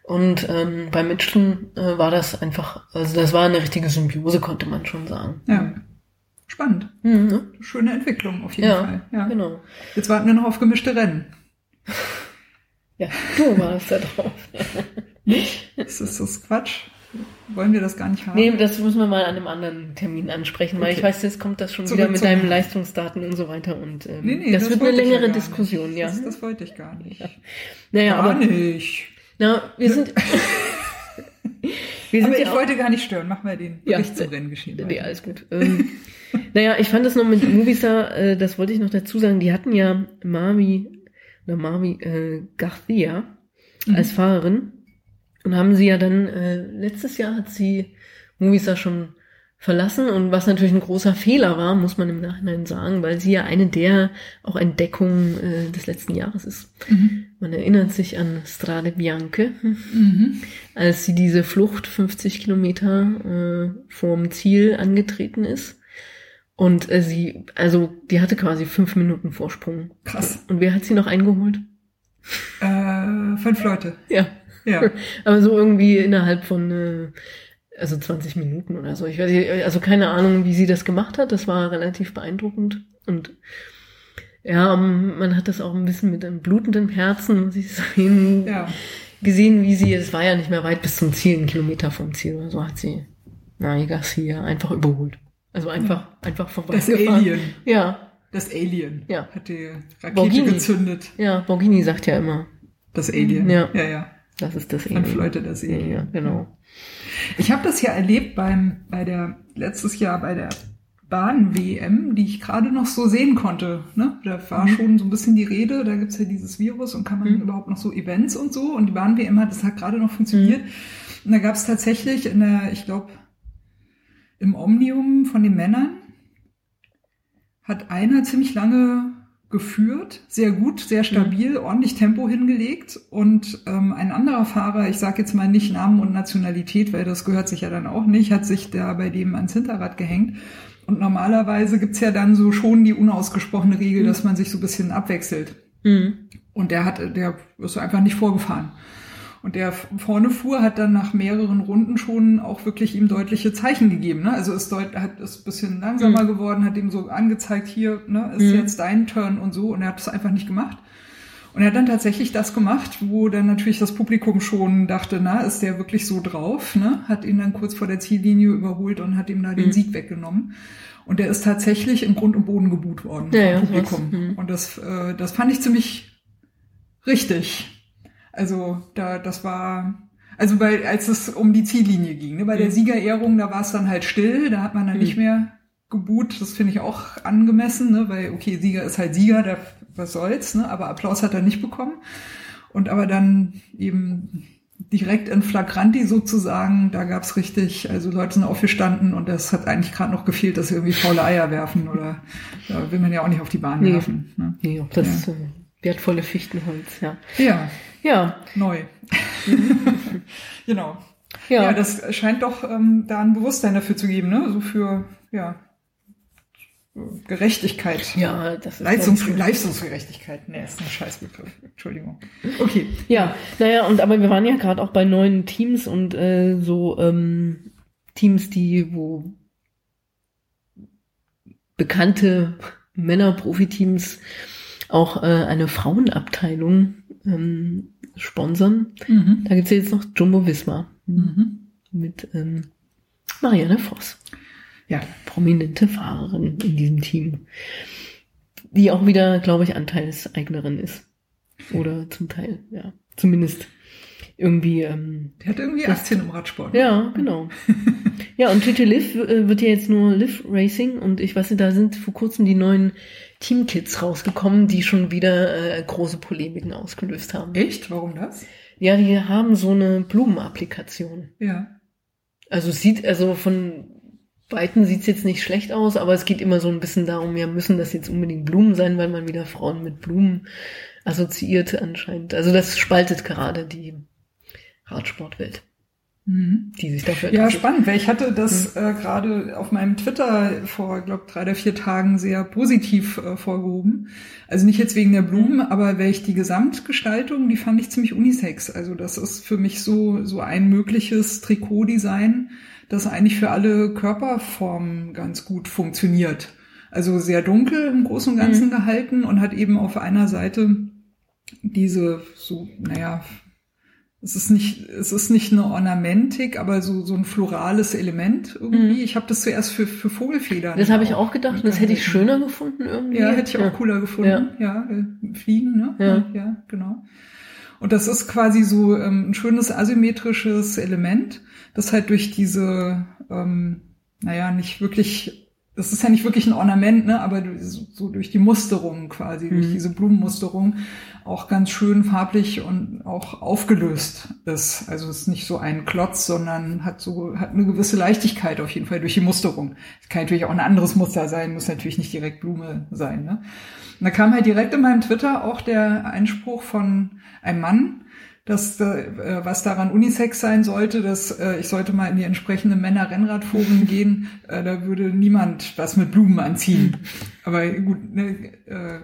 Und ähm, bei Mitchell äh, war das einfach, also das war eine richtige Symbiose, konnte man schon sagen. Ja. Spannend. Mhm, ne? Schöne Entwicklung auf jeden Ja, Fall. Ja. genau. Jetzt warten wir noch auf gemischte Rennen. Ja, du warst da drauf. Ist das, das Quatsch? Wollen wir das gar nicht haben? nee, das müssen wir mal an einem anderen Termin ansprechen, weil Okay. ich weiß, jetzt kommt das schon Zurück wieder mit deinen Leistungsdaten und so weiter und ähm, Nee, nee, das, wird eine ja längere gar Diskussion, nicht. ja. Das, das wollte ich gar nicht. naja, Gar aber nicht. na, wir sind wir sind Aber ja ich auch- wollte gar nicht stören. Mach mal den Ja. Bericht zum Renngeschehen. Nee, alles gut. Ähm, naja, ich fand das noch mit Movistar, äh, das wollte ich noch dazu sagen, die hatten ja Marvi, oder Marvi äh, Garcia Mhm. als Fahrerin und haben sie ja dann, äh, letztes Jahr hat sie Movistar schon verlassen und was natürlich ein großer Fehler war, muss man im Nachhinein sagen, weil sie ja eine der auch Entdeckungen äh, des letzten Jahres ist. Mhm. Man erinnert sich an Strade Bianche, Mhm. als sie diese Flucht 50 Kilometer äh, vorm Ziel angetreten ist. Und äh, sie, also die hatte quasi fünf Minuten Vorsprung. Krass. Und wer hat sie noch eingeholt? Äh, fünf Leute. Ja. Ja. Aber so irgendwie innerhalb von äh, also 20 Minuten oder so. Ich weiß nicht, also keine Ahnung, wie sie das gemacht hat. Das war relativ beeindruckend. Und ja, ähm, man hat das auch ein bisschen mit einem blutenden Herzen, muss ich sagen, Ja. gesehen, wie sie, es war ja nicht mehr weit bis zum Ziel, einen Kilometer vom Ziel oder so, hat sie Nani Garcia einfach überholt. Also einfach, einfach Das vorbeigefahren. Alien. Ja, Das Alien. Ja. Hat die Rakete Borghini. gezündet. ja, Borghini sagt ja immer, Das Alien. Ja. Ja, ja. Das ist das Fünf Alien. Leute, das Ja, genau. Ich habe das ja erlebt beim, bei der, letztes Jahr bei der Bahn-WM, die ich gerade noch so sehen konnte. Ne? Da war Mhm. schon so ein bisschen die Rede, da gibt's ja dieses Virus und kann man Mhm. überhaupt noch so Events und so. Und die Bahn-WM hat, das hat gerade noch funktioniert. Mhm. Und da gab's tatsächlich in der, ich glaube, im Omnium von den Männern hat einer ziemlich lange geführt, sehr gut, sehr stabil, ordentlich Tempo hingelegt und ähm, ein anderer Fahrer, ich sage jetzt mal nicht Namen und Nationalität, weil das gehört sich ja dann auch nicht, hat sich da bei dem ans Hinterrad gehängt. Und normalerweise gibt's ja dann so schon die unausgesprochene Regel, dass man sich so ein bisschen abwechselt. Mhm. Und der hat, der ist einfach nicht vorgefahren. Und der vorne fuhr, hat dann nach mehreren Runden schon auch wirklich ihm deutliche Zeichen gegeben. Ne? Also ist deut hat ist ein bisschen langsamer geworden, hat ihm so angezeigt, hier ne, ist Mhm. jetzt dein Turn und so. Und er hat es einfach nicht gemacht. Und er hat dann tatsächlich das gemacht, wo dann natürlich das Publikum schon dachte, na, ist der wirklich so drauf? Ne? Hat ihn dann kurz vor der Ziellinie überholt und hat ihm da den Mhm. Sieg weggenommen. Und der ist tatsächlich im Grund und Boden geboot worden Ja, ja, vom Publikum. sowas. Mhm. Und das, äh, das fand ich ziemlich richtig. Also da, das war, also weil als es um die Ziellinie ging, ne, bei der Mhm. Siegerehrung, da war es dann halt still, da hat man dann Mhm. nicht mehr geboot. Das finde ich auch angemessen, ne, weil okay, Sieger ist halt Sieger, der, was soll's, ne, aber Applaus hat er nicht bekommen. Und aber dann eben direkt in Flagranti sozusagen, da gab's richtig, also Leute sind aufgestanden und das hat eigentlich gerade noch gefehlt, dass sie irgendwie faule Eier werfen oder da will man ja auch nicht auf die Bahn Nee. werfen. Ne? Nee, das äh, wertvolle Fichtenholz, ja. Ja, Ja, neu. genau. ja. Ja, das scheint doch ähm, da ein Bewusstsein dafür zu geben, ne? So für, ja, Gerechtigkeit. ja das ist Leistungs ganz- Leistungsgerechtigkeit. Nee, ist ein Scheißbegriff. Entschuldigung. Okay. Ja, naja, und aber wir waren ja gerade auch bei neuen Teams und äh, so ähm, Teams, die, wo bekannte Männer-Profiteams auch äh, eine Frauenabteilung ähm, sponsern. Mhm. Da gibt's ja jetzt noch Jumbo Visma Mhm. mit ähm, Marianne Voss, Ja. prominente Fahrerin in diesem Team, die auch wieder, glaube ich, Anteilseignerin ist. Oder zum Teil, ja. Zumindest irgendwie, ähm, Der hat irgendwie Aktien im Radsport. ja, genau. ja, und TT Liv äh, wird ja jetzt nur Liv Racing und ich weiß nicht, da sind vor kurzem die neuen Teamkits rausgekommen, die schon wieder äh, große Polemiken ausgelöst haben. Echt? Warum das? Ja, die haben so eine Blumenapplikation. Ja. Also es sieht, also von Weitem sieht's jetzt nicht schlecht aus, aber es geht immer so ein bisschen darum, ja, müssen das jetzt unbedingt Blumen sein, weil man wieder Frauen mit Blumen assoziiert anscheinend. Also das spaltet gerade die Radsportwelt. Mhm. die sich dafür Ja, spannend, weil ich hatte das äh, gerade auf meinem Twitter vor, glaube drei oder vier Tagen sehr positiv äh, vorgehoben. Also nicht jetzt wegen der Blumen, aber weil ich die Gesamtgestaltung, die fand ich ziemlich unisex. Also das ist für mich so so ein mögliches Trikotdesign, das eigentlich für alle Körperformen ganz gut funktioniert. Also sehr dunkel im Großen und Ganzen gehalten und hat eben auf einer Seite diese so, naja, es ist nicht, es ist nicht eine Ornamentik, aber so, so ein florales Element irgendwie. Ich habe das zuerst für, für Vogelfedern. Mhm. Das habe ich auch gedacht, das hätte ich schöner gefunden irgendwie. Ja, hätte ich auch cooler gefunden. Ja, äh, Fliegen, ne? Ja. ja, genau. Und das ist quasi so ähm, ein schönes asymmetrisches Element, das halt durch diese, ähm, naja, nicht wirklich, das ist ja nicht wirklich ein Ornament, ne, aber durch- so durch die Musterung quasi, durch Mhm. diese Blumenmusterung auch ganz schön farblich und auch aufgelöst ist. Also es ist nicht so ein Klotz, sondern hat so, hat eine gewisse Leichtigkeit auf jeden Fall durch die Musterung. Es kann natürlich auch ein anderes Muster sein, muss natürlich nicht direkt Blume sein, ne. Und da kam halt direkt in meinem Twitter auch der Einspruch von einem Mann, dass äh, was daran Unisex sein sollte, dass äh, ich sollte mal in die entsprechenden Männer-Rennradforen gehen, äh, da würde niemand was mit Blumen anziehen. Aber gut, ne, äh,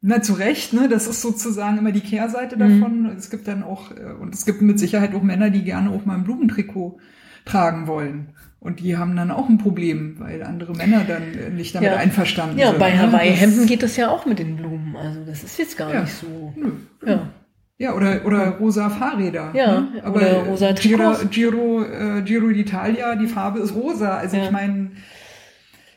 na zu Recht, ne, das ist sozusagen immer die Kehrseite davon. Es gibt dann auch, äh, und es gibt mit Sicherheit auch Männer, die gerne auch mal ein Blumentrikot tragen wollen. Und die haben dann auch ein Problem, weil andere Männer dann äh, nicht damit Ja. einverstanden Ja, sind. bei ne? Hawaii-Hemden geht das ja auch mit den Blumen. Also das ist jetzt gar Ja. nicht so. Nö. Ja. Ja, oder, oder rosa Fahrräder. Ja, ne? aber oder rosa Giro. Giro, äh, Giro d'Italia, die Farbe ist rosa. Also Ja. ich meine,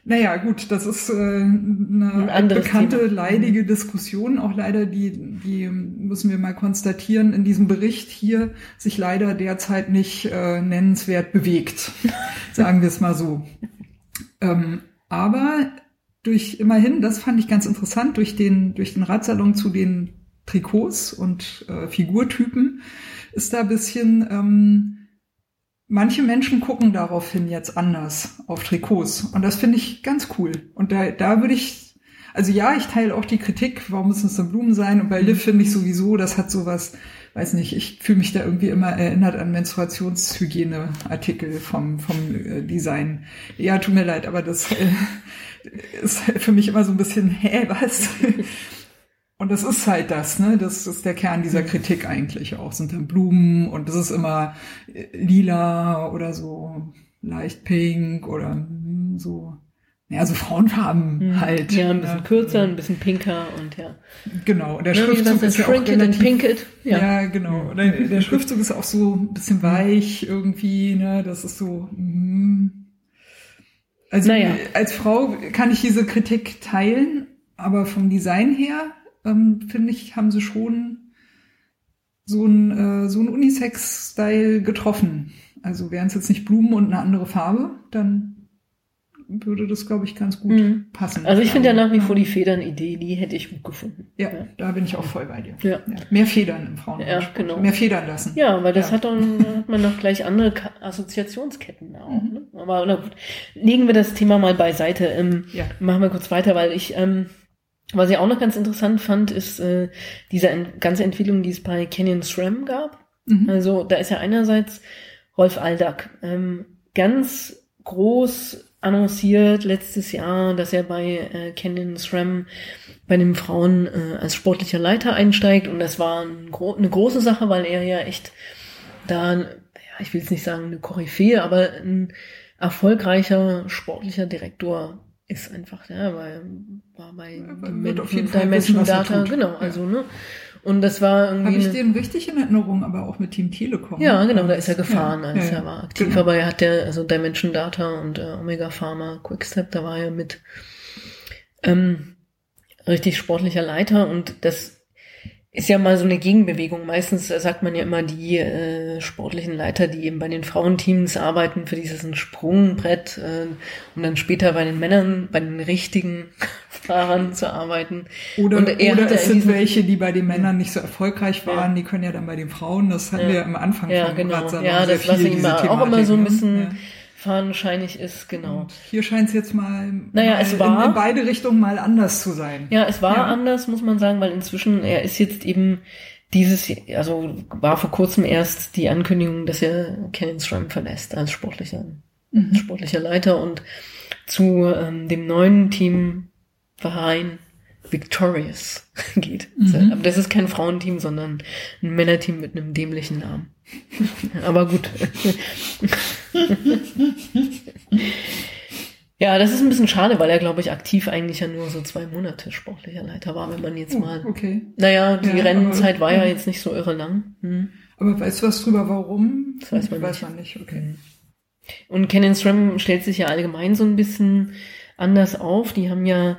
naja, gut, das ist äh, eine Ein bekannte, Thema. Mhm. leidige Diskussion, auch leider, die, die müssen wir mal konstatieren, in diesem Bericht hier sich leider derzeit nicht äh, nennenswert bewegt. Sagen wir es mal so. Ähm, aber durch immerhin, das fand ich ganz interessant, durch den, durch den Radsalon zu den Trikots und äh, Figurtypen ist da ein bisschen, ähm, manche Menschen gucken daraufhin jetzt anders auf Trikots. Und das finde ich ganz cool. Und da, da würde ich, also ja, ich teile auch die Kritik, warum müssen es denn Blumen sein? Und bei Liv finde ich sowieso, das hat sowas, weiß nicht, ich fühle mich da irgendwie immer erinnert an Menstruationshygiene-Artikel vom, vom äh, Design. Ja, tut mir leid, aber das äh, ist für mich immer so ein bisschen, hä, was? Und das ist halt das, ne? Das ist der Kern dieser Kritik eigentlich auch. Sind dann Blumen und das ist immer äh, lila oder so leicht pink oder hm, so, ja, so Frauenfarben halt. Ja, ein bisschen ne? kürzer, ein bisschen pinker und ja. Genau. Und der Ja, wie Schriftzug ist ja auch relativ, pink it. ja. Ja. genau. Und der, der Schriftzug ist auch so ein bisschen weich irgendwie, ne? Das ist so, hm. Also Naja. als Frau kann ich diese Kritik teilen, aber vom Design her ähm, finde ich, haben sie schon so ein äh, so ein Unisex-Style getroffen. Also wären es jetzt nicht Blumen und eine andere Farbe, dann würde das, glaube ich, ganz gut Mhm. passen. Also ich finde ja nach wie vor die Federn-Idee, die hätte ich gut gefunden. Ja, da bin ich auch voll bei dir. Ja. Mehr Federn im Frauen. Ja, genau. Mehr Federn lassen. Ja, weil das Ja. hat dann hat man noch gleich andere Assoziationsketten auch. Mhm. Ne? Aber na gut, legen wir das Thema mal beiseite. Ähm, Ja. Machen wir kurz weiter, weil ich, ähm, was ich auch noch ganz interessant fand, ist äh, diese ent ganze Entwicklung, die es bei Canyon SRAM gab. Mhm. Also da ist ja einerseits Rolf Aldag ähm, ganz groß annonciert letztes Jahr, dass er bei äh, Canyon SRAM bei den Frauen äh, als sportlicher Leiter einsteigt und das war ein gro eine große Sache, weil er ja echt da, ja, ich will jetzt nicht sagen eine Koryphäe, aber ein erfolgreicher sportlicher Direktor ist einfach, ja, weil war bei Ja, Dimension er Data, genau, Ja. also ne, und das war irgendwie Habe ich den richtig in Erinnerung, aber auch mit Team Telekom. ja, genau, da ist er gefahren, Ja, als ja, er war aktiv. genau. Aber er hat der, also Dimension Data und äh, Omega Pharma, Quickstep, da war er mit ähm, richtig sportlicher Leiter und das ist ja mal so eine Gegenbewegung. Meistens äh, sagt man ja immer die äh, sportlichen Leiter, die eben bei den Frauenteams arbeiten, für dieses ein Sprungbrett, äh, um dann später bei den Männern, bei den richtigen Fahrern zu arbeiten. Oder, er oder es in sind welche, die bei den Männern nicht so erfolgreich waren, Ja. die können ja dann bei den Frauen, das hatten Ja. wir am Anfang Ja, vom genau. Ja, das, viel, ihm diese auch immer so ein ne? bisschen. Fadenscheinig ist, genau. Und hier scheint es jetzt mal, Naja, mal es war- in, in beide Richtungen mal anders zu sein. Ja, es war Ja. anders, muss man sagen, weil inzwischen, er ist jetzt eben dieses, also war vor kurzem erst die Ankündigung, dass er SRAM verlässt als sportlicher, mhm. sportlicher Leiter und zu ähm, dem neuen Team Verein Victorious geht. Mhm. Aber das ist kein Frauenteam, sondern ein Männerteam mit einem dämlichen Namen. Aber gut. ja, das ist ein bisschen schade, weil er, glaube ich, aktiv eigentlich ja nur so zwei Monate sportlicher Leiter war, wenn man jetzt oh, mal. Okay. Naja, die ja, Rennzeit aber, war ja jetzt nicht so irre lang. Hm. Aber weißt du was drüber, warum? Das weiß man weiß nicht. Man nicht. Okay. Und Canon SRAM stellt sich ja allgemein so ein bisschen anders auf. Die haben ja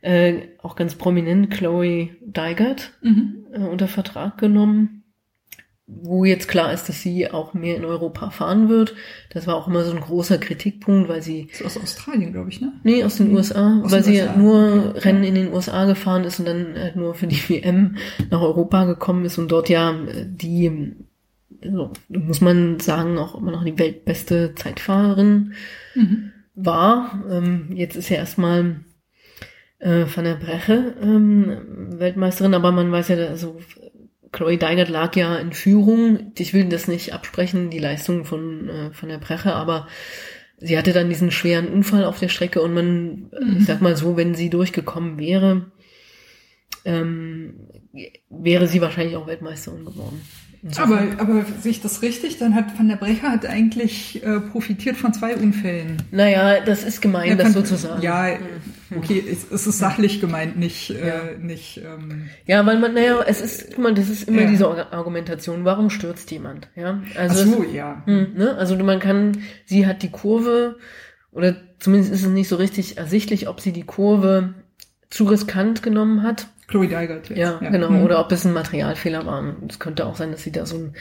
äh, auch ganz prominent Chloe Dygert mhm. äh, unter Vertrag genommen wo jetzt klar ist, dass sie auch mehr in Europa fahren wird. Das war auch immer so ein großer Kritikpunkt, weil sie... Ist aus Australien, glaube ich, ne? Nee, aus den USA, aus weil den sie USA. nur okay. Rennen in den USA gefahren ist und dann halt nur für die WM nach Europa gekommen ist und dort ja äh, die, also, muss man sagen, auch immer noch die weltbeste Zeitfahrerin mhm. war. Ähm, jetzt ist ja erstmal äh, Van der Breche ähm, Weltmeisterin, aber man weiß ja, also Chloe Dygert lag ja in Führung. Ich will das nicht absprechen, die Leistung von, äh, von der Breche, aber sie hatte dann diesen schweren Unfall auf der Strecke und man, mhm. ich sag mal so, wenn sie durchgekommen wäre, ähm, wäre sie wahrscheinlich auch Weltmeisterin geworden. Aber, aber sehe ich das richtig? Dann hat Van der Brecher hat eigentlich äh, profitiert von zwei Unfällen. Naja, das ist gemein, ja, das sozusagen. Ja, hm. okay, es, es ist sachlich gemeint, nicht, äh, ja. äh, nicht. Ähm, ja, weil man, naja, es ist, guck mal, das ist immer ja. diese Argumentation. Warum stürzt jemand? Ja, also Ach so, es, ja. Mh, ne? Also man kann, sie hat die Kurve oder zumindest ist es nicht so richtig ersichtlich, ob sie die Kurve zu riskant genommen hat Chloe jetzt. Ja, ja. genau. Mhm. Oder ob es ein Materialfehler war. Es könnte auch sein, dass sie da so ein,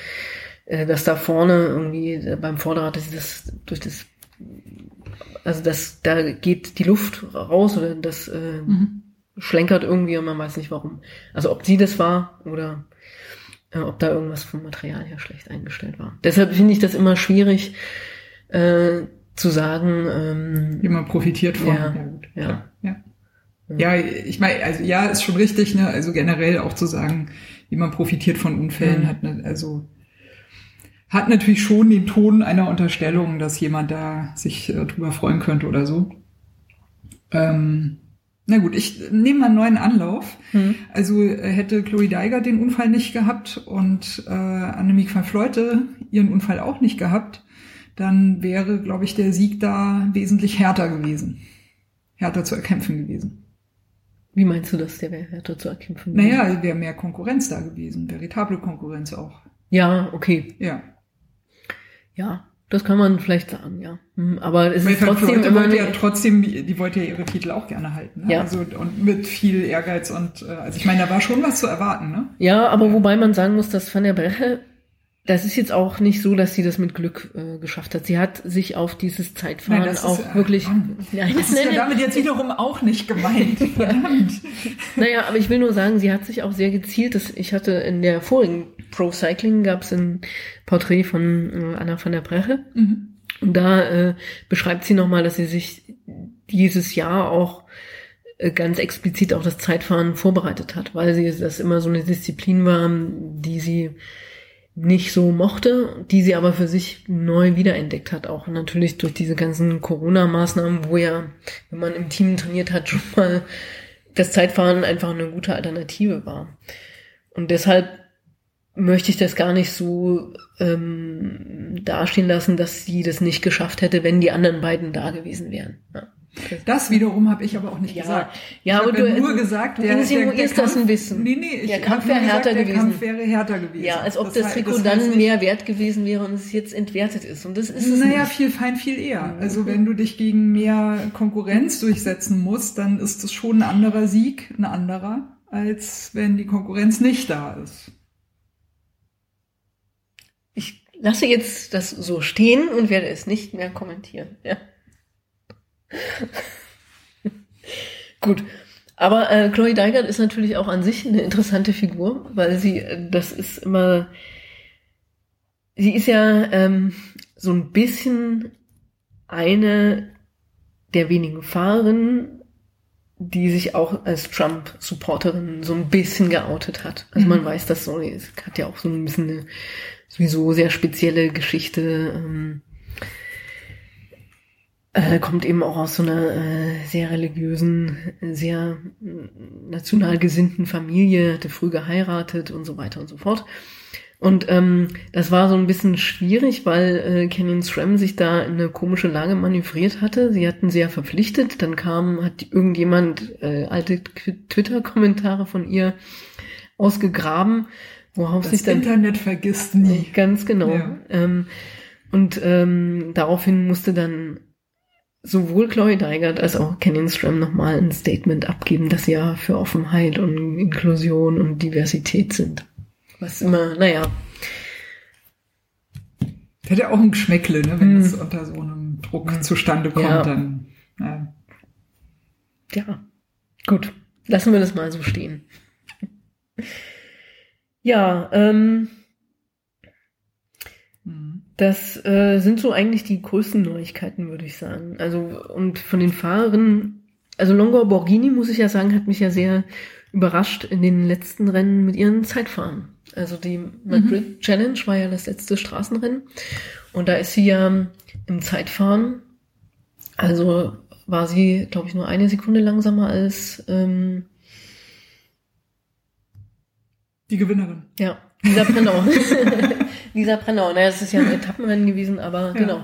äh, dass da vorne irgendwie äh, beim Vorderrad, dass sie das durch das, also das, da geht die Luft raus oder das äh, mhm. schlenkert irgendwie und man weiß nicht warum. Also ob sie das war oder äh, ob da irgendwas vom Material her schlecht eingestellt war. Deshalb finde ich das immer schwierig äh, zu sagen. Ähm, man profitiert von. Ja, ja, gut, ja. Ja. Ich meine, also ja, ist schon richtig, ne? Also generell auch zu sagen, wie man profitiert von Unfällen, mhm. hat ne, also hat natürlich schon den Ton einer Unterstellung, dass jemand da sich äh, drüber freuen könnte oder so. Ähm, na gut, ich nehme mal einen neuen Anlauf. Mhm. Also äh, hätte Chloe Deiger den Unfall nicht gehabt und äh, Annemiek van Fleute ihren Unfall auch nicht gehabt, dann wäre, glaube ich, der Sieg da wesentlich härter gewesen. Härter zu erkämpfen gewesen. Wie meinst du das, der wäre härter zu erkämpfen? Naja, wäre mehr Konkurrenz da gewesen, veritable Konkurrenz auch. Ja, okay. Ja. Ja, das kann man vielleicht sagen, ja. Hm, aber es ist trotzdem immer wollte ja trotzdem, die wollte ja ihre Titel auch gerne halten. Ne? Ja. Also und mit viel Ehrgeiz und äh, also ich meine, da war schon was zu erwarten, ne? Ja, aber ja. wobei man sagen muss, dass Van der Breche das ist jetzt auch nicht so, dass sie das mit Glück äh, geschafft hat. Sie hat sich auf dieses Zeitfahren nein, auch ist, wirklich. Äh, nein, das ist ja damit jetzt wiederum auch nicht gemeint. naja, aber ich will nur sagen, sie hat sich auch sehr gezielt. Das, ich hatte in der vorigen Pro Cycling gab es ein Porträt von äh, Anna van der Breche. Mhm. Und da äh, beschreibt sie nochmal, dass sie sich dieses Jahr auch äh, ganz explizit auf das Zeitfahren vorbereitet hat, weil sie das immer so eine Disziplin war, die sie nicht so mochte, die sie aber für sich neu wiederentdeckt hat. Auch natürlich durch diese ganzen Corona-Maßnahmen, wo ja, wenn man im Team trainiert hat, schon mal das Zeitfahren einfach eine gute Alternative war. Und deshalb möchte ich das gar nicht so ähm, dastehen lassen, dass sie das nicht geschafft hätte, wenn die anderen beiden da gewesen wären. Ja. Das wiederum habe ich aber auch nicht ja. gesagt. Ja, aber du nur gesagt, der, der, der Kampf, das ein bisschen. Nee, nee, ich der Kampf wäre härter gesagt, gewesen. Der Kampf wäre härter gewesen. Ja, als ob das, das Trikot dann mehr wert gewesen wäre und es jetzt entwertet ist. Und das ist es Naja, nicht. viel fein, viel eher. Also wenn du dich gegen mehr Konkurrenz durchsetzen musst, dann ist das schon ein anderer Sieg, ein anderer, als wenn die Konkurrenz nicht da ist. Ich lasse jetzt das so stehen und werde es nicht mehr kommentieren. Ja. Gut. Aber äh, Chloe Dygert ist natürlich auch an sich eine interessante Figur, weil sie, äh, das ist immer, sie ist ja ähm, so ein bisschen eine der wenigen Fahrerinnen, die sich auch als Trump-Supporterin so ein bisschen geoutet hat. Also man Mhm. weiß, dass so, es hat ja auch so ein bisschen eine sowieso sehr spezielle Geschichte. Ähm, äh, kommt eben auch aus so einer äh, sehr religiösen, sehr äh, national gesinnten Familie, hatte früh geheiratet und so weiter und so fort. Und ähm, das war so ein bisschen schwierig, weil äh, Canyon Stram sich da in eine komische Lage manövriert hatte. Sie hatten sie ja verpflichtet, dann kam, hat irgendjemand äh, alte Twitter-Kommentare von ihr ausgegraben, worauf Das sich dann Internet vergisst nie. Ganz genau. Ja. Ähm, und ähm, daraufhin musste dann sowohl Chloe Deigert als auch Canyon Stram nochmal ein Statement abgeben, dass sie ja für Offenheit und Inklusion und Diversität sind. Was immer, naja, Das hätte auch ein Geschmäckle, ne, wenn Mhm. das unter so einem Druck zustande kommt, Ja. dann. Ja. ja, gut. Lassen wir das mal so stehen. Ja, ähm, Mhm. Das äh, sind so eigentlich die größten Neuigkeiten, würde ich sagen. Also und von den Fahrerinnen, also Longo Borghini, muss ich ja sagen, hat mich ja sehr überrascht in den letzten Rennen mit ihren Zeitfahren. Also die Madrid Challenge war ja das letzte Straßenrennen und da ist sie ja im Zeitfahren, also war sie, glaube ich, nur eine Sekunde langsamer als ähm, Die Gewinnerin. Ja, Lisa Brennau. Lisa Brennau. Naja, es ist ja ein Etappenrennen gewesen, aber Ja. genau.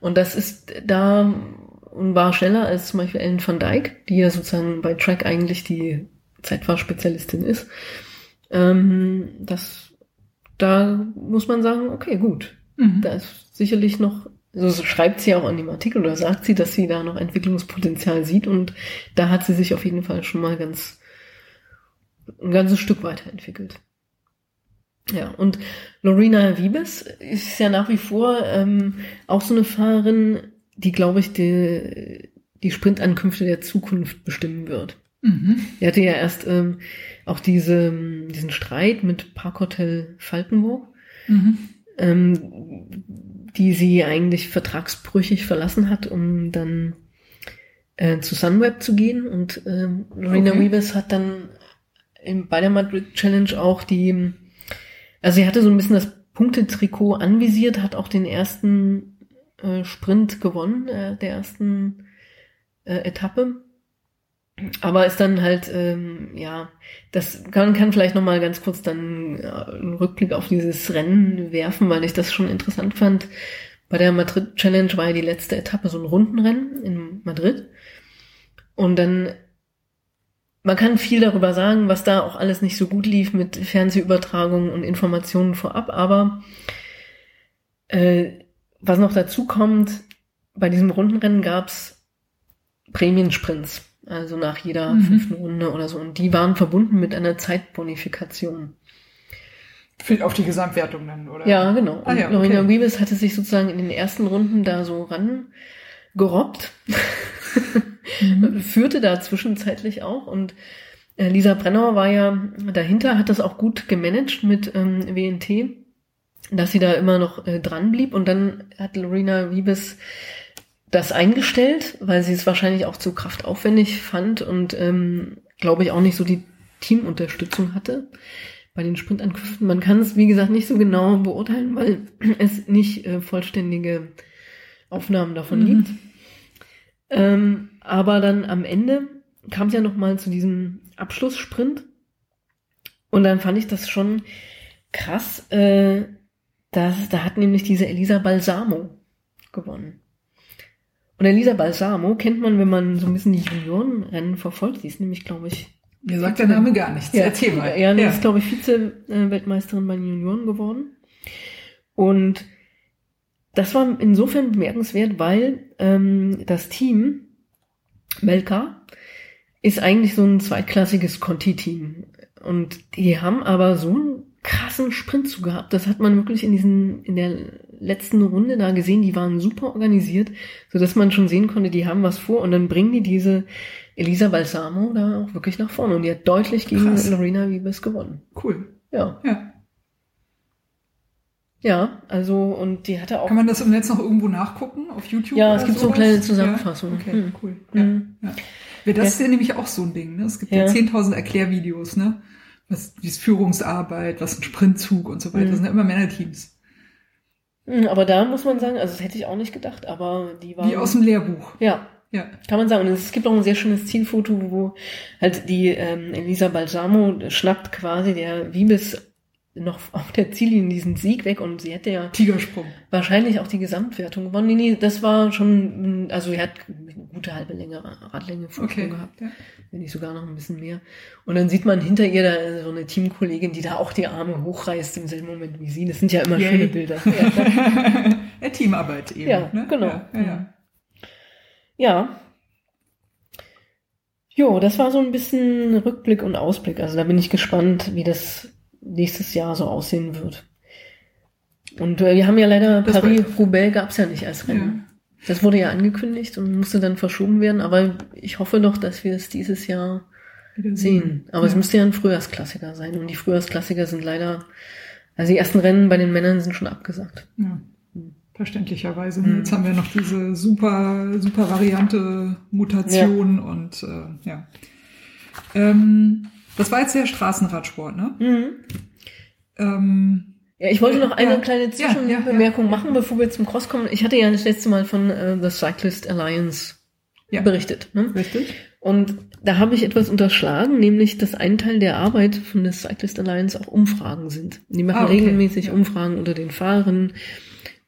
Und das ist da war schneller als zum Beispiel Ellen van Dijk, die ja sozusagen bei Track eigentlich die Zeitfahrspezialistin ist. Ähm, das, da muss man sagen, okay, gut. Mhm. Da ist sicherlich noch, so so schreibt sie auch an dem Artikel oder sagt sie, dass sie da noch Entwicklungspotenzial sieht und da hat sie sich auf jeden Fall schon mal ganz, ein ganzes Stück weiterentwickelt. Ja, und Lorena Wiebes ist ja nach wie vor ähm, auch so eine Fahrerin, die, glaube ich, die, die Sprintankünfte der Zukunft bestimmen wird. Mhm. Die hatte ja erst ähm, auch diese, diesen Streit mit Parkhotel Falkenburg Mhm. ähm, die sie eigentlich vertragsbrüchig verlassen hat, um dann äh, zu Sunweb zu gehen. Und ähm, Lorena Okay. Wiebes hat dann im, bei der Madrid Challenge auch die, also sie hatte so ein bisschen das Punktetrikot anvisiert, hat auch den ersten äh, Sprint gewonnen, äh, der ersten äh, Etappe. Aber ist dann halt, ähm, ja, das kann, kann vielleicht nochmal ganz kurz dann äh, einen Rückblick auf dieses Rennen werfen, weil ich das schon interessant fand. Bei der Madrid Challenge war ja die letzte Etappe so ein Rundenrennen in Madrid. Und dann, man kann viel darüber sagen, was da auch alles nicht so gut lief mit Fernsehübertragungen und Informationen vorab, aber äh, was noch dazu kommt, bei diesem Rundenrennen gab's Prämiensprints, also nach jeder Mhm. fünften Runde oder so. Und die waren verbunden mit einer Zeitbonifikation. Für- Auf die Gesamtwertung dann, oder? Ja, genau. Ah, ja, Lorena okay. Wiebes hatte sich sozusagen in den ersten Runden da so rangerobbt, Mhm. führte da zwischenzeitlich auch und äh, Lisa Brennauer war ja dahinter, hat das auch gut gemanagt mit ähm, WNT, dass sie da immer noch äh, dran blieb und dann hat Lorena Wiebes das eingestellt, weil sie es wahrscheinlich auch zu kraftaufwendig fand und ähm, glaube ich auch nicht so die Teamunterstützung hatte bei den Sprintankünften. Man kann es, wie gesagt, nicht so genau beurteilen, weil es nicht äh, vollständige Aufnahmen davon Mhm. gibt. Ähm, aber dann am Ende kam es ja noch mal zu diesem Abschlusssprint und dann fand ich das schon krass, äh, dass da hat nämlich diese Elisa Balsamo gewonnen. Und Elisa Balsamo kennt man, wenn man so ein bisschen die Juniorenrennen verfolgt. Die ist nämlich, glaube ich, Mir sagt der Name gar nichts. Erzähl mal. ja, die ist, glaube ich, Vize-Weltmeisterin bei den Junioren geworden. Und das war insofern bemerkenswert, weil ähm, das Team Melka ist eigentlich so ein zweitklassiges Conti-Team. Und die haben aber so einen krassen Sprint zu gehabt. Das hat man wirklich in diesen, in der letzten Runde da gesehen. Die waren super organisiert, so dass man schon sehen konnte, die haben was vor. Und dann bringen die diese Elisa Balsamo da auch wirklich nach vorne. Und die hat deutlich gegen Krass. Lorena Wiebes gewonnen. Cool. Ja. Ja. Ja, also, und die hatte auch. Kann man das im Netz noch irgendwo nachgucken? Auf YouTube? Ja, es gibt so eine sowas? kleine Zusammenfassung. Ja? Okay, Hm. cool. Ja. Ja. Ja, das ist ja nämlich auch so ein Ding. Ne? Es gibt ja, Ja. 10.000 Erklärvideos, ne? Was die Führungsarbeit, was ein Sprintzug und so weiter. Mhm. Das sind ja immer Männerteams. Hm, Aber da muss man sagen, also das hätte ich auch nicht gedacht, aber die waren. Wie aus dem Lehrbuch. ja, Ja. kann man sagen. Und es gibt auch ein sehr schönes Zielfoto, wo halt die ähm, Elisa Balsamo schnappt quasi der Wiebes noch auf der Ziellinie diesen Sieg weg und sie hätte ja Tigersprung. wahrscheinlich auch die Gesamtwertung gewonnen. Nee, nee, das war schon, also er hat eine gute halbe Länge Radlänge Okay. gehabt, Ja. wenn nicht sogar noch ein bisschen mehr. Und dann sieht man hinter ihr da so eine Teamkollegin, die da auch die Arme hochreißt im selben Moment wie sie. Das sind ja immer Yay. schöne Bilder. Ja, ja, Teamarbeit eben. Ja, ne? genau. Ja, ja. ja. Jo, das war so ein bisschen Rückblick und Ausblick. Also da bin ich gespannt, wie das nächstes Jahr so aussehen wird. Und äh, wir haben ja leider Paris-Roubaix gab's ja nicht als Rennen. Das wurde ja angekündigt und musste dann verschoben werden, aber ich hoffe doch, dass wir es dieses Jahr sehen. Aber es Ja. müsste ja ein Frühjahrsklassiker sein und die Frühjahrsklassiker sind leider, also die ersten Rennen bei den Männern sind schon abgesagt. Ja. Verständlicherweise. Mhm. Jetzt haben wir noch diese super, super Variante Mutation und äh, ja. Ähm, das war jetzt der Straßenradsport, ne? Mhm. Ähm, Ja, ich wollte noch eine Ja, kleine Zwischenbemerkung ja, ja. machen, bevor wir zum Cross kommen. Ich hatte ja das letzte Mal von äh, The Cyclist Alliance berichtet. Ne? richtig? Und da habe ich etwas unterschlagen, nämlich dass ein Teil der Arbeit von der Cyclist Alliance auch Umfragen sind. Die machen Ah, okay. regelmäßig. Umfragen unter den Fahrern,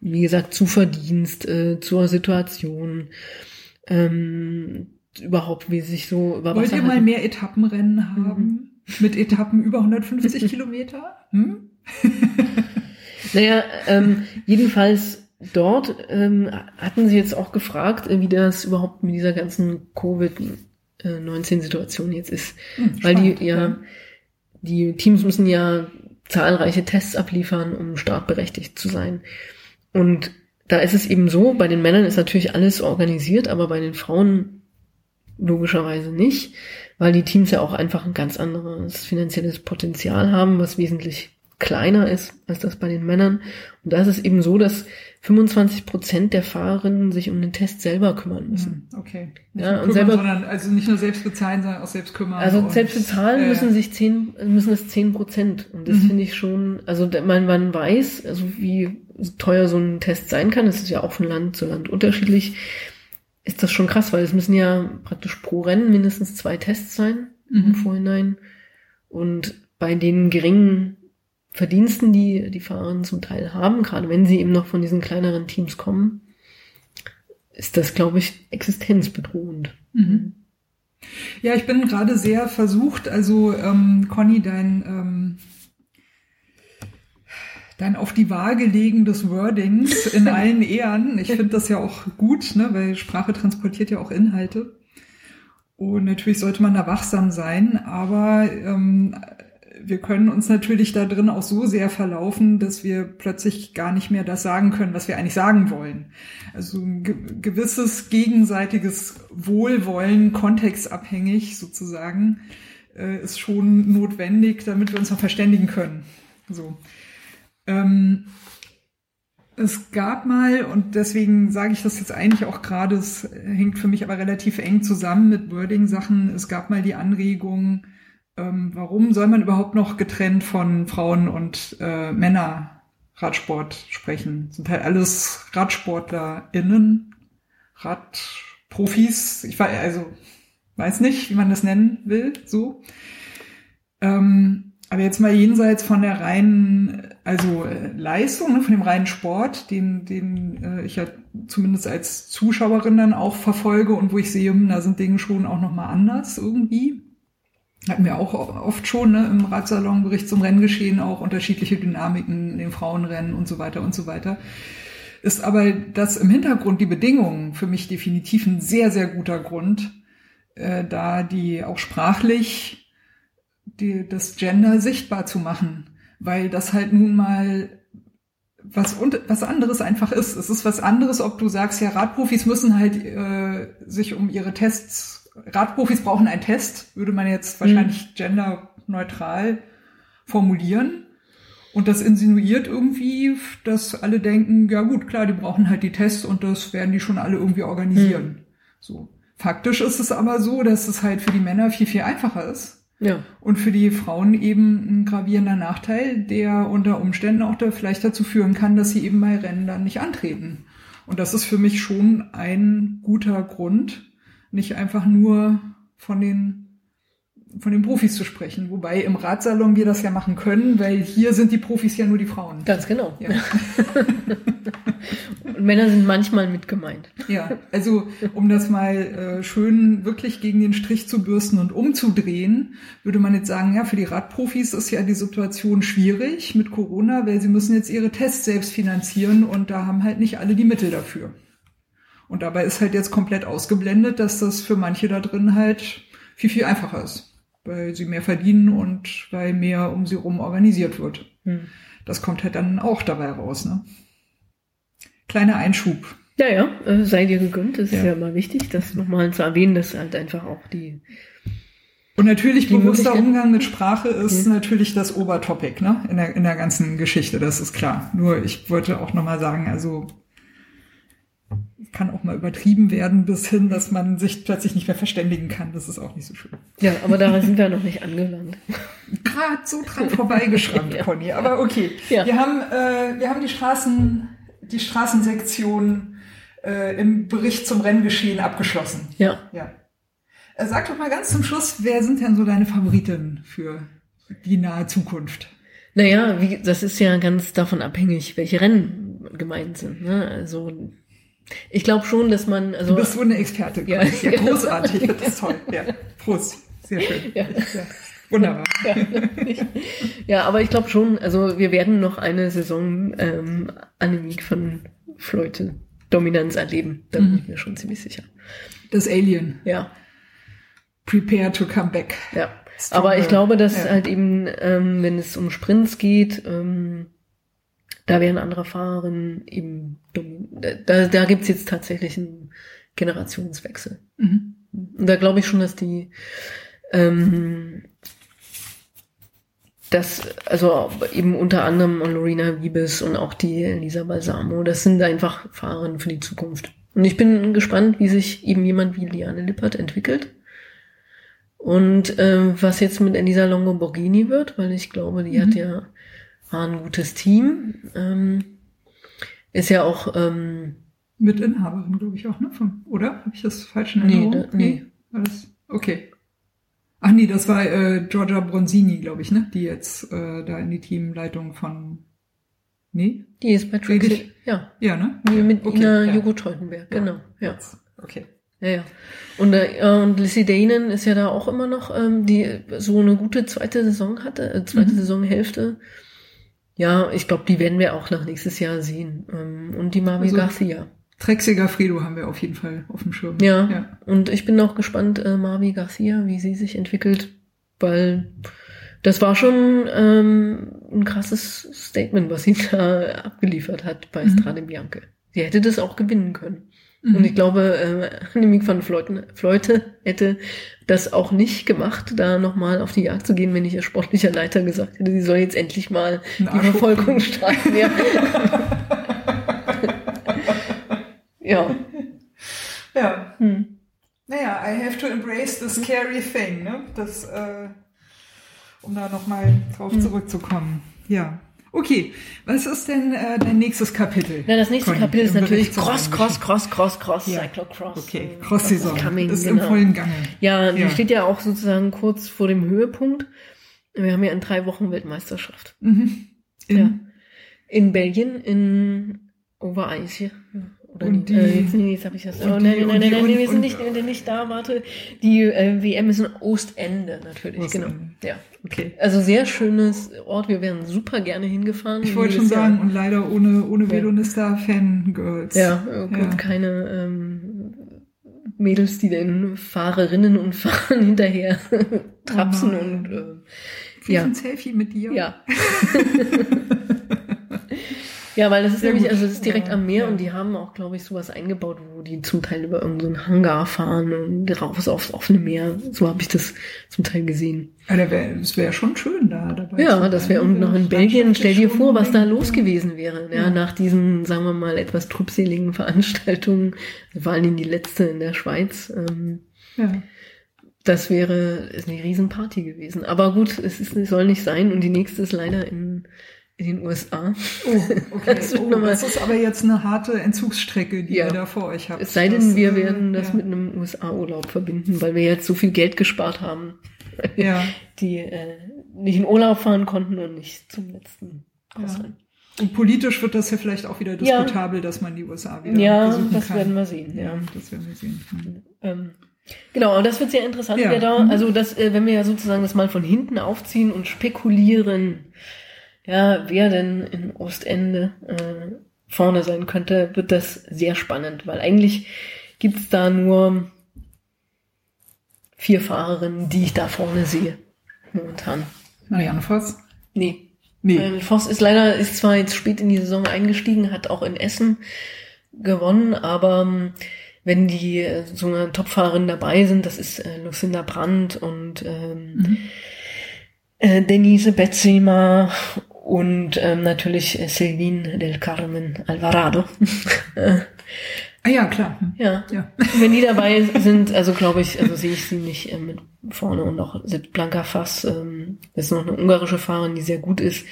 wie gesagt, zu Verdienst, äh, zur Situation, ähm, überhaupt, wie sich so über Wollt Wasser ihr mal halten. mehr Etappenrennen haben? Mit Etappen über 150 Kilometer? Hm? Naja, ähm, jedenfalls dort ähm, hatten sie jetzt auch gefragt, äh, wie das überhaupt mit dieser ganzen Covid-19-Situation jetzt ist. Hm, Weil spannend, die, ja, die Teams müssen ja zahlreiche Tests abliefern, um startberechtigt zu sein. Und da ist es eben so, bei den Männern ist natürlich alles organisiert, aber bei den Frauen logischerweise nicht, weil die Teams ja auch einfach ein ganz anderes finanzielles Potenzial haben, was wesentlich kleiner ist als das bei den Männern. Und da ist es eben so, dass 25 Prozent der Fahrerinnen sich um den Test selber kümmern müssen. Hm, Okay. Nicht Ja, und kümmern, selber- sondern also nicht nur selbst bezahlen, sondern auch selbst kümmern. Also selbst bezahlen äh, müssen sich zehn, müssen es zehn Prozent. Und das Mhm. finde ich schon, also man, man weiß, also wie teuer so ein Test sein kann, das ist ja auch von Land zu Land unterschiedlich, ist das schon krass, weil es müssen ja praktisch pro Rennen mindestens zwei Tests sein im Mhm. Vorhinein. Und bei den geringen Verdiensten, die die Fahrerinnen zum Teil haben, gerade wenn sie eben noch von diesen kleineren Teams kommen, ist das, glaube ich, existenzbedrohend. Mhm. Ja, ich bin gerade sehr versucht, also ähm, Conny, dein, ähm, dein auf die Waage legen des Wordings in allen Ehren. Ich finde das ja auch gut, ne, weil Sprache transportiert ja auch Inhalte. Und natürlich sollte man da wachsam sein, aber ähm, wir können uns natürlich da drin auch so sehr verlaufen, dass wir plötzlich gar nicht mehr das sagen können, was wir eigentlich sagen wollen. Also ein ge gewisses gegenseitiges Wohlwollen, kontextabhängig sozusagen, äh, ist schon notwendig, damit wir uns noch verständigen können. So. Ähm, es gab mal, und deswegen sage ich das jetzt eigentlich auch gerade, es hängt für mich aber relativ eng zusammen mit Wording-Sachen, es gab mal die Anregung, ähm, warum soll man überhaupt noch getrennt von Frauen und äh, Männer Radsport sprechen? Sind halt alles RadsportlerInnen, Radprofis, ich weiß, also weiß nicht, wie man das nennen will, so. Ähm, aber jetzt mal jenseits von der reinen, also äh, Leistung, ne, von dem reinen Sport, den, den äh, ich ja zumindest als Zuschauerin dann auch verfolge und wo ich sehe, hm, da sind Dinge schon auch nochmal anders irgendwie. Hatten wir auch oft schon ne, im Radsalonbericht zum Renngeschehen auch unterschiedliche Dynamiken in den Frauenrennen und so weiter und so weiter. Ist aber das im Hintergrund die Bedingungen für mich definitiv ein sehr, sehr guter Grund, äh, da die auch sprachlich die, das Gender sichtbar zu machen, weil das halt nun mal was und was anderes einfach ist. Es ist was anderes, ob du sagst, ja, Radprofis müssen halt äh, sich um ihre Tests, Radprofis brauchen einen Test, würde man jetzt wahrscheinlich genderneutral formulieren. Und das insinuiert irgendwie, dass alle denken, ja gut, klar, die brauchen halt die Tests und das werden die schon alle irgendwie organisieren. So. Faktisch ist es aber so, dass es halt für die Männer viel, viel einfacher ist. Ja. Und für die Frauen eben ein gravierender Nachteil, der unter Umständen auch da vielleicht dazu führen kann, dass sie eben bei Rennen dann nicht antreten. Und das ist für mich schon ein guter Grund, nicht einfach nur von den von den Profis zu sprechen. Wobei im Radsalon wir das ja machen können, weil hier sind die Profis ja nur die Frauen. Ganz genau. Ja. Und Männer sind manchmal mit gemeint. Ja, also um das mal äh, schön wirklich gegen den Strich zu bürsten und umzudrehen, würde man jetzt sagen, ja, für die Radprofis ist ja die Situation schwierig mit Corona, weil sie müssen jetzt ihre Tests selbst finanzieren und da haben halt nicht alle die Mittel dafür. Und dabei ist halt jetzt komplett ausgeblendet, dass das für manche da drin halt viel, viel einfacher ist, weil sie mehr verdienen und weil mehr um sie rum organisiert wird. Hm. Das kommt halt dann auch dabei raus. Ne? Kleiner Einschub. Ja, ja, äh, sei dir gegönnt. Das ist Ja. ja mal wichtig, das nochmal zu erwähnen, dass halt einfach auch die. Und natürlich Die bewusster Umgang mit Sprache ist Ja. natürlich das Obertopic, ne? In der, in der ganzen Geschichte, das ist klar. Nur ich wollte auch nochmal sagen, also kann auch mal übertrieben werden bis hin, dass man sich plötzlich nicht mehr verständigen kann. Das ist auch nicht so schön. Ja, aber daran sind wir noch nicht angelangt. Gerade so dran vorbeigeschrammt, Ja. Conny. Aber okay. Ja. Wir haben, äh, wir haben die Straßen, die Straßensektion äh, im Bericht zum Renngeschehen abgeschlossen. Ja. Ja. Äh, Sag doch mal ganz zum Schluss, wer sind denn so deine Favoriten für die nahe Zukunft? Naja, wie, das ist ja ganz davon abhängig, welche Rennen gemeint sind. Ne? Also ich glaube schon, dass man, also Du bist so eine Experte. Ja. Ja großartig. Das ist toll. Ja. Prost. Sehr schön. Ja. Ja. Wunderbar. ja, aber ich glaube schon, also wir werden noch eine Saison ähm, Annemiek von Fleute Dominanz erleben. Da bin ich mir schon ziemlich sicher. Das Alien. Ja, Prepare to come back. ja. Stronger. Aber ich glaube, dass Ja. halt eben, ähm, wenn es um Sprints geht, ähm, da werden andere Fahrerinnen eben, domin- da, da gibt's jetzt tatsächlich einen Generationswechsel. Mhm. Und da glaube ich schon, dass die, ähm, das, also eben unter anderem Lorena Wiebes und auch die Lisa Balsamo, das sind einfach Fahrerinnen für die Zukunft. Und ich bin gespannt, wie sich eben jemand wie Liane Lippert entwickelt. Und ähm, was jetzt mit Elisa Longo Borghini wird, weil ich glaube, die hat ja war ein gutes Team. Ähm, ist ja auch ähm, Mitinhaberin, glaube ich auch, ne? Vom, oder? Habe ich das falsch in Nee, Erinnerung? da- nee. War das? Okay. Ach nee, das war äh, Giorgia Bronzini, glaube ich, ne? Die jetzt äh, da in die Teamleitung von. Nee? die ist bei Trixie. Ja, Ja, ne? wie mit Okay, Ina ja. Jogo Teutenberg, genau. Ja. Okay. Ja, ja. Und, äh, und Lissy Danen ist ja da auch immer noch, ähm, die so eine gute zweite Saison hatte, äh, zweite Mhm. Saisonhälfte. Ja, ich glaube, die werden wir auch nach nächstes Jahr sehen. Ähm, und die Marvi Also- Garcia. Trexiger Fredo haben wir auf jeden Fall auf dem Schirm. Ja. ja. Und ich bin auch gespannt, äh, Marvi Garcia, wie sie sich entwickelt, weil das war schon ähm, ein krasses Statement, was sie da abgeliefert hat bei Mhm. Strade Bianche. Sie hätte das auch gewinnen können. Mhm. Und ich glaube, äh, Annemiek van Fleuten, Fleute hätte das auch nicht gemacht, da nochmal auf die Jagd zu gehen, wenn ich ihr sportlicher Leiter gesagt hätte, sie soll jetzt endlich mal Einen die Verfolgung starten. Ja. ja. ja. Hm. Naja, I have to embrace the scary thing, ne? Das, äh, um da nochmal drauf Hm. zurückzukommen. Ja. Okay, was ist denn äh, dein nächstes Kapitel? Na, das nächste Conny, Kapitel ist natürlich Cross, Cross, Cross, Cross, Cross, Ja. Cyclocross. Okay, Cross-Saison ist genau. im vollen Gange. Ja, die Ja. steht ja auch sozusagen kurz vor dem Höhepunkt. Wir haben ja in drei Wochen Weltmeisterschaft. Mhm. In, Ja. In Belgien, in Overijse. Oder Und die, äh, jetzt, nee, jetzt habe ich das. und Oh, nein, nein, und nein, nein, und- nee, wir sind und- nicht, wir sind nicht da, warte. Die äh, WM ist in Ostende natürlich, Ostende. genau. Ja. Okay. Also sehr schönes Ort, wir wären super gerne hingefahren. Ich wollte schon Jahr. sagen, und leider ohne, ohne Ja. Velonista-Fangirls. Ja, äh, Ja. und keine ähm, Mädels, die den Fahrerinnen und Fahrern hinterher trapsen nein. und äh, ich Ja. ein Selfie mit dir? ja. ja, weil das ist Sehr nämlich, gut. also das ist direkt Ja, am Meer ja. und die haben auch, glaube ich, sowas eingebaut, wo die zum Teil über irgendeinen so Hangar fahren und raus aufs offene Meer. So habe ich das zum Teil gesehen. Ja, das wäre wär schon schön da dabei. Ja, das wäre und noch in Belgien. Stell dir vor, was da los gewesen wäre. Ja, ja, nach diesen, sagen wir mal, etwas trübseligen Veranstaltungen, vor allem die letzte in der Schweiz. Ähm, ja. Das wäre eine Riesenparty gewesen. Aber gut, es, ist, es soll nicht sein und die nächste ist leider in in den USA. Oh, okay. das, oh, das ist aber jetzt eine harte Entzugsstrecke, die ja. ihr da vor euch habt. Es sei denn, das, wir äh, werden das ja. mit einem USA-Urlaub verbinden, weil wir jetzt so viel Geld gespart haben, ja. die äh, nicht in Urlaub fahren konnten und nicht zum letzten Ausland. Und politisch wird das ja vielleicht auch wieder diskutabel, dass man die USA wieder ja, besuchen kann. Ja, das werden wir sehen. Ja, das werden wir sehen. Ähm, Genau, und das wird sehr interessant, ja. da, mhm. also das, äh, wenn wir ja sozusagen das mal von hinten aufziehen und spekulieren, ja, wer denn in Ostende äh, vorne sein könnte, wird das sehr spannend, weil eigentlich gibt's da nur vier Fahrerinnen, die ich da vorne sehe. Momentan. Marianne Voss? Nee. Nee. Äh, Voss ist leider, ist zwar jetzt spät in die Saison eingestiegen, hat auch in Essen gewonnen, aber ähm, wenn die äh, so eine Topfahrerin dabei sind, das ist äh, Lucinda Brandt und ähm, mhm. äh, Denise Betzema und ähm, natürlich Celine del Carmen Alvarado. ah ja, klar. Ja. ja. Wenn die dabei sind, also glaube ich, also sehe ich sie nicht äh, mit vorne und auch Blanka Fass, ähm, ist noch eine ungarische Fahrerin, die sehr gut ist,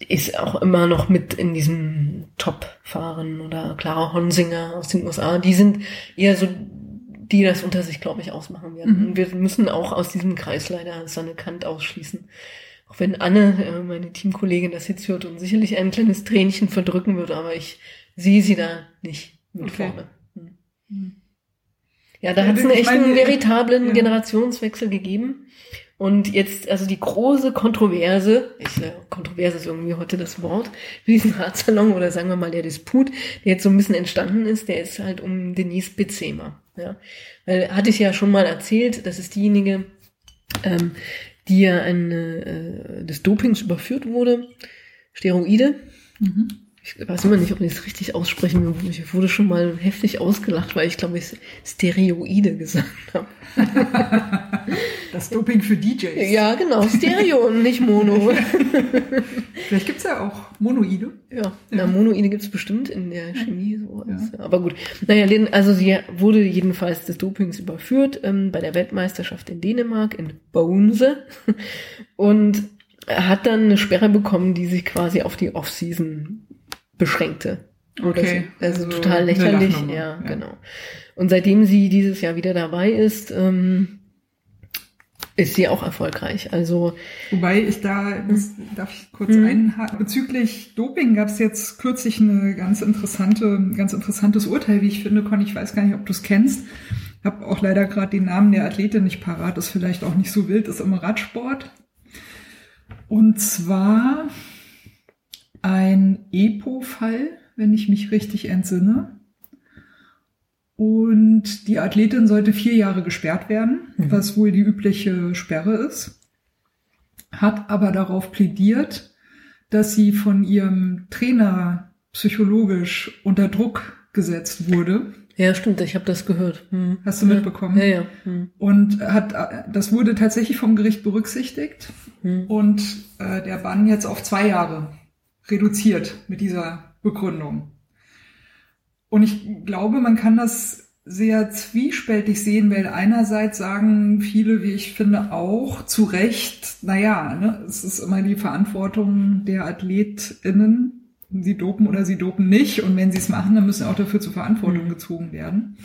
ist auch immer noch mit in diesem Top-Fahren oder Clara Honsinger aus den USA. Die sind eher so die das unter sich, glaube ich, ausmachen werden. Mhm. Wir müssen auch aus diesem Kreis leider Sanne Kant ausschließen. Auch wenn Anne, äh, meine Teamkollegin, das jetzt hört und sicherlich ein kleines Tränchen verdrücken wird, aber ich sehe sie da nicht mit okay. vorne. Hm. hm. Ja, da ja, hat es einen echten veritablen ja. Generationswechsel gegeben. Und jetzt, also die große Kontroverse, ich, äh, Kontroverse ist irgendwie heute das Wort, für diesen Ratsalon oder sagen wir mal der Disput, der jetzt so ein bisschen entstanden ist, der ist halt um Denise Bezema. Ja. Weil hatte ich ja schon mal erzählt, das ist diejenige, ähm, die ja eine, äh, des Dopings überführt wurde, Steroide. Mhm. Ich weiß immer nicht, ob ich es richtig aussprechen Ich wurde schon mal heftig ausgelacht, weil ich glaube, ich Stereoide gesagt habe. Das Doping für DJs. Ja, genau. Stereo und nicht Mono. Vielleicht gibt's ja auch Monoide. Ja, ja. Na, Monoide gibt's bestimmt in der Chemie. So ja. Aber gut. Naja, also sie wurde jedenfalls des Dopings überführt ähm, bei der Weltmeisterschaft in Dänemark, in Bounse. Und hat dann eine Sperre bekommen, die sich quasi auf die Off-Season beschränkte. Okay. Also, also total lächerlich. Ja, ja, genau. Und seitdem sie dieses Jahr wieder dabei ist, ähm, ist sie auch erfolgreich. Also wobei ich da das, darf ich kurz mhm. einhaken bezüglich Doping gab es jetzt kürzlich eine ganz interessante, ganz interessantes Urteil, wie ich finde, Con. Ich weiß gar nicht, ob du es kennst. Habe auch leider gerade den Namen der Athletin nicht parat. Ist vielleicht auch nicht so wild. Ist im Radsport. Und zwar ein EPO-Fall, wenn ich mich richtig entsinne. Und die Athletin sollte vier Jahre gesperrt werden, mhm. was wohl die übliche Sperre ist. Hat aber darauf plädiert, dass sie von ihrem Trainer psychologisch unter Druck gesetzt wurde. Ja, stimmt, ich habe das gehört. Hm. Hast du mitbekommen? Ja, ja. Hm. Und hat das wurde tatsächlich vom Gericht berücksichtigt hm. und äh, der Bann jetzt auf zwei Jahre reduziert mit dieser Begründung. Und ich glaube, man kann das sehr zwiespältig sehen, weil einerseits sagen viele, wie ich finde, auch zu Recht, naja, ne, es ist immer die Verantwortung der AthletInnen, sie dopen oder sie dopen nicht. Und wenn sie es machen, dann müssen auch dafür zur Verantwortung mhm. gezogen werden.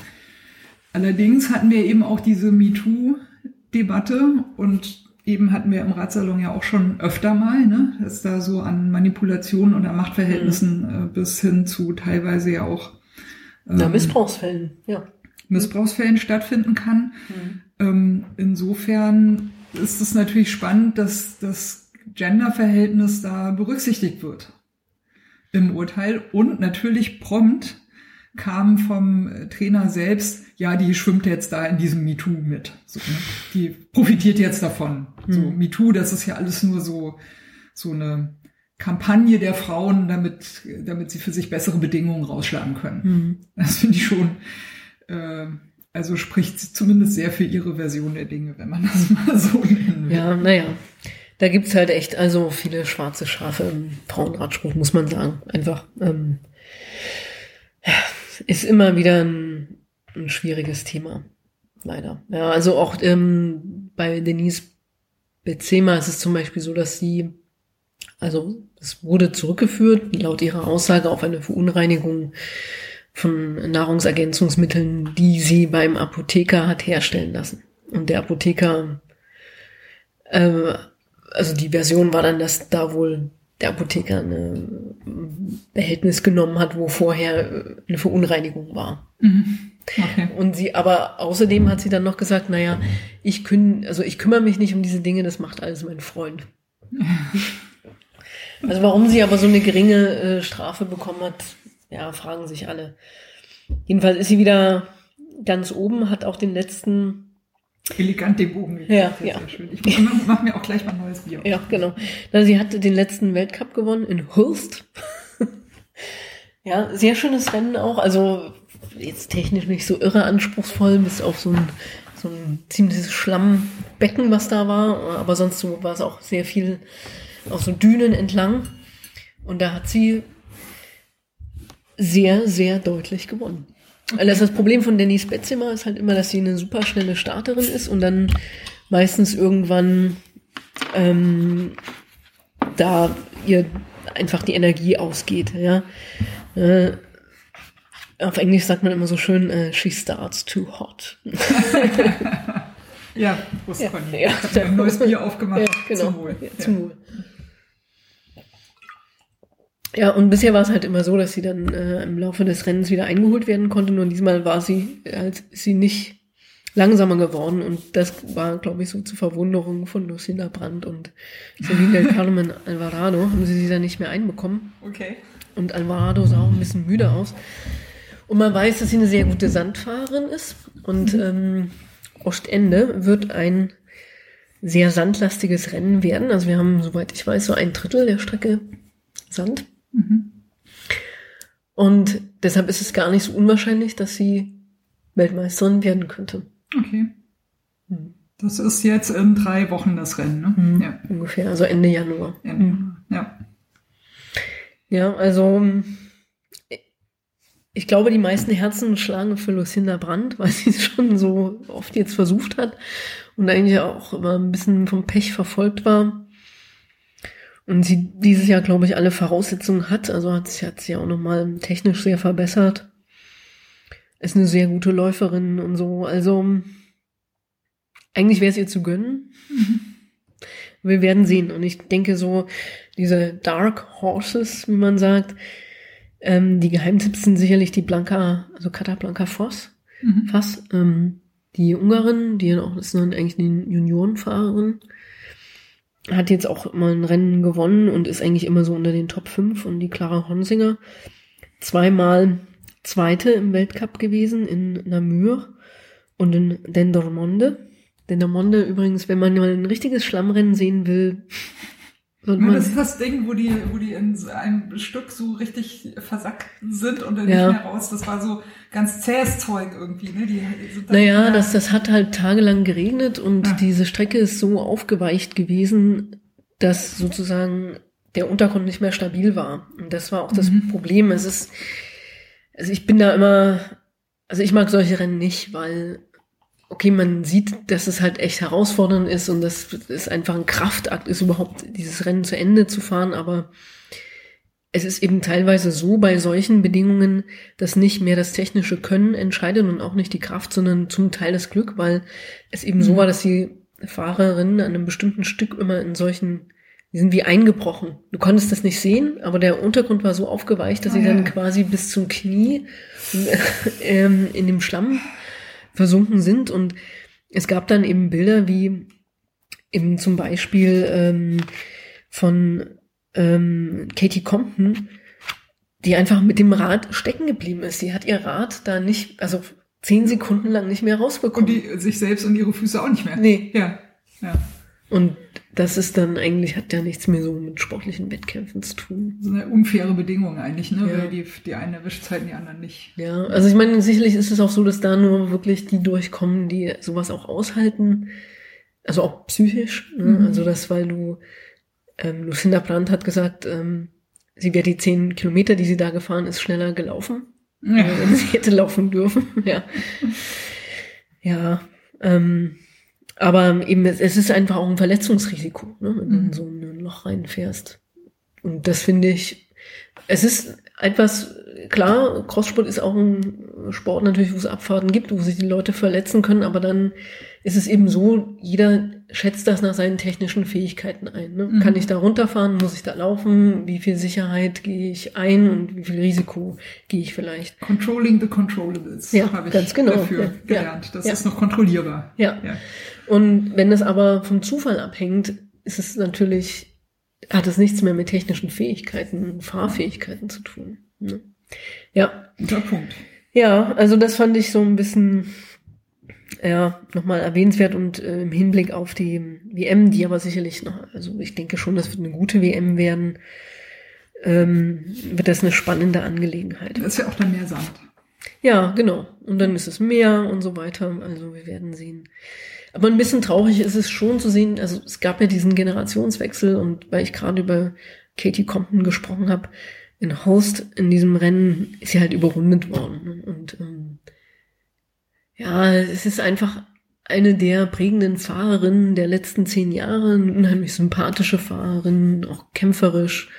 Allerdings hatten wir eben auch diese MeToo-Debatte und eben hatten wir im Ratsalon ja auch schon öfter mal, ne, dass da so an Manipulationen und an Machtverhältnissen mhm. äh, bis hin zu teilweise ja auch na, ähm, Missbrauchsfällen, ja. Missbrauchsfällen stattfinden kann. Mhm. Ähm, insofern ist es natürlich spannend, dass das Genderverhältnis da berücksichtigt wird im Urteil und natürlich prompt kam vom Trainer selbst, ja, die schwimmt jetzt da in diesem MeToo mit. So, ne? Die profitiert jetzt davon. So, MeToo, das ist ja alles nur so, so eine Kampagne der Frauen, damit, damit sie für sich bessere Bedingungen rausschlagen können. Mhm. Das finde ich schon, äh, also spricht zumindest sehr für ihre Version der Dinge, wenn man das mal so nennen will. Ja, naja. Da gibt's halt echt also viele schwarze Schafe im Frauenradspruch, muss man sagen. Einfach. Ähm, ist immer wieder ein, ein schwieriges Thema. Leider. Ja, also auch ähm, bei Denise Bezema ist es zum Beispiel so, dass sie, also es wurde zurückgeführt, laut ihrer Aussage, auf eine Verunreinigung von Nahrungsergänzungsmitteln, die sie beim Apotheker hat herstellen lassen. Und der Apotheker, äh, also die Version war dann, dass da wohl der Apotheker ein Behältnis genommen hat, wo vorher eine Verunreinigung war. Mhm. Okay. Und sie, aber außerdem hat sie dann noch gesagt, naja, ich kün, also ich kümmere mich nicht um diese Dinge, das macht alles mein Freund. also warum sie aber so eine geringe äh, Strafe bekommen hat, ja, fragen sich alle. Jedenfalls ist sie wieder ganz oben, hat auch den letzten Elegant den Bogen gekriegt. Ja, sehr, ja. Sehr schön. Ich mache mach mir auch gleich mal ein neues Bier. Ja, genau. Na, sie hatte den letzten Weltcup gewonnen in Hulst. ja, sehr schönes Rennen auch. Also jetzt technisch nicht so irre anspruchsvoll, bis auf so ein, so ein ziemliches Schlammbecken, was da war. Aber sonst so war es auch sehr viel auf so Dünen entlang. Und da hat sie sehr, sehr deutlich gewonnen. Okay. Also das Problem von Denise Betzimer ist halt immer, dass sie eine super schnelle Starterin ist und dann meistens irgendwann ähm, da ihr einfach die Energie ausgeht. Ja. Äh, auf Englisch sagt man immer so schön, äh, she starts too hot. ja, Prost, Ja, Conny. ja. Ich habe ein neues Bier aufgemacht. Ja, genau. Zum Wohl. Ja, zum Wohl. Ja, und bisher war es halt immer so, dass sie dann äh, im Laufe des Rennens wieder eingeholt werden konnte. Nur diesmal war sie, halt, sie nicht langsamer geworden. Und das war, glaube ich, so zur Verwunderung von Lucinda Brandt und Celine del Carmen Alvarado. Haben sie sie dann nicht mehr einbekommen. Okay. Und Alvarado sah auch ein bisschen müde aus. Und man weiß, dass sie eine sehr gute Sandfahrerin ist. Und ähm, Ostende wird ein sehr sandlastiges Rennen werden. Also wir haben, soweit ich weiß, so ein Drittel der Strecke Sand. Mhm. Und deshalb ist es gar nicht so unwahrscheinlich, dass sie Weltmeisterin werden könnte. Okay. Hm. Das ist jetzt in drei Wochen das Rennen, ne? Ja. Ungefähr, also Ende Januar. Ja. ja. Ja, also ich glaube, die meisten Herzen schlagen für Lucinda Brandt, weil sie es schon so oft jetzt versucht hat und eigentlich auch immer ein bisschen vom Pech verfolgt war. Und sie dieses Jahr, glaube ich, alle Voraussetzungen hat. Also hat sie, hat sie auch nochmal technisch sehr verbessert. Ist eine sehr gute Läuferin und so. Also eigentlich wäre es ihr zu gönnen. Wir werden sehen. Und ich denke so, diese Dark Horses, wie man sagt, ähm, die Geheimtipps sind sicherlich die Blanca, also Katablanca Voss, Mhm. Fass, ähm, die Ungarin, die auch ist dann eigentlich eine Juniorenfahrerin, hat jetzt auch mal ein Rennen gewonnen und ist eigentlich immer so unter den Top 5 und die Clara Honsinger zweimal Zweite im Weltcup gewesen in Namur und in Dendermonde. Dendermonde übrigens, wenn man mal ein richtiges Schlammrennen sehen will, man das ist das Ding, wo die, wo die in einem Stück so richtig versackt sind und dann Ja. nicht mehr raus. Das war so ganz zähes Zeug irgendwie, ne? Die dann Naja, das, das hat halt tagelang geregnet und Ja. diese Strecke ist so aufgeweicht gewesen, dass sozusagen der Untergrund nicht mehr stabil war. Und das war auch das Mhm. Problem. Es ist, also ich bin da immer, also ich mag solche Rennen nicht, weil, okay, man sieht, dass es halt echt herausfordernd ist und dass es einfach ein Kraftakt ist, überhaupt dieses Rennen zu Ende zu fahren, aber es ist eben teilweise so bei solchen Bedingungen, dass nicht mehr das technische Können entscheidet und auch nicht die Kraft, sondern zum Teil das Glück, weil es eben so Mhm. war, dass die Fahrerinnen an einem bestimmten Stück immer in solchen, die sind wie eingebrochen. Du konntest das nicht sehen, aber der Untergrund war so aufgeweicht, dass Ah, sie dann ja. quasi bis zum Knie ähm, in dem Schlamm versunken sind und es gab dann eben Bilder wie eben zum Beispiel ähm, von ähm, Katie Compton, die einfach mit dem Rad stecken geblieben ist. Die hat ihr Rad da nicht, also zehn Sekunden lang nicht mehr Und rausbekommen. die sich selbst und ihre Füße auch nicht mehr. nee. Ja. Ja. Und das ist dann eigentlich, hat ja nichts mehr so mit sportlichen Wettkämpfen zu tun. So eine unfaire Bedingung eigentlich, ne? Ja. Weil die, die einen erwischt Zeiten, die anderen nicht. Ja, also ich meine, sicherlich ist es auch so, dass da nur wirklich die durchkommen, die sowas auch aushalten. Also auch psychisch. Ne? Mhm. Also das, weil du, ähm, Lucinda Brandt hat gesagt, ähm, sie wäre die zehn Kilometer, die sie da gefahren ist, schneller gelaufen. Ja. äh, wenn sie hätte laufen dürfen. Ja. Ja. Ähm, aber eben, es, es ist einfach auch ein Verletzungsrisiko, ne, wenn du in Mhm. so ein Loch reinfährst. Und das finde ich, es ist etwas, klar, Crosssport ist auch ein Sport natürlich, wo es Abfahrten gibt, wo sich die Leute verletzen können, aber dann ist es eben so, jeder schätzt das nach seinen technischen Fähigkeiten ein. Ne? Mhm. Kann ich da runterfahren? Muss ich da laufen? Wie viel Sicherheit gehe ich ein und wie viel Risiko gehe ich vielleicht? Controlling the controllables. Ja, habe ich ganz genau. dafür Ja, gelernt. Das ja. ist noch kontrollierbar. Ja. Und wenn das aber vom Zufall abhängt, ist es natürlich, hat es nichts mehr mit technischen Fähigkeiten, Fahrfähigkeiten zu tun. Ne? Ja. Guter Punkt. Ja, also das fand ich so ein bisschen, ja, nochmal erwähnenswert und äh, im Hinblick auf die WM, die aber sicherlich noch, also ich denke schon, das wird eine gute WM werden, ähm, wird das eine spannende Angelegenheit. Da ist ja auch dann mehr Sand. Ja, genau. Und dann ist es mehr und so weiter. Also wir werden sehen. Aber ein bisschen traurig ist es schon zu sehen, also es gab ja diesen Generationswechsel und weil ich gerade über Katie Compton gesprochen habe, in Host in diesem Rennen ist sie halt überrundet worden. Und ähm, ja, es ist einfach eine der prägenden Fahrerinnen der letzten zehn Jahre, eine unheimlich sympathische Fahrerin, auch kämpferisch.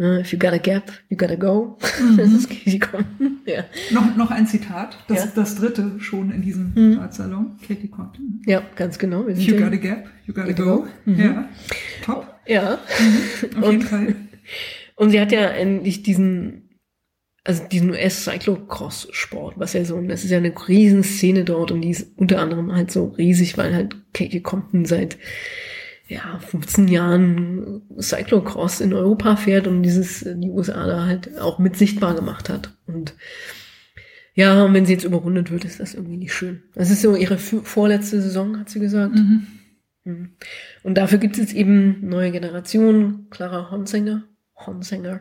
Ne, If you got a gap, you gotta go. Das ist Katie Compton. Ja. Noch, noch ein Zitat, das, Ja. das dritte schon in diesem Mhm. Radsalon. Katie Compton. Ja, ganz genau. If you got a gap, you gotta go. go. Mhm. Ja, top. ja. Auf Und- jeden Fall. Und sie hat ja endlich diesen, also diesen US-Cyclocross-Sport, was ja so, das ist ja eine Riesenszene dort und die ist unter anderem halt so riesig, weil halt Katie Compton seit ja, 15 Jahren Cyclocross in Europa fährt und dieses, die USA da halt auch mit sichtbar gemacht hat. Und ja, und wenn sie jetzt überrundet wird, ist das irgendwie nicht schön. Das ist so ihre vorletzte Saison, hat sie gesagt. Mhm. Mhm. Und dafür gibt es jetzt eben neue Generationen, Clara Honsinger, Honsinger.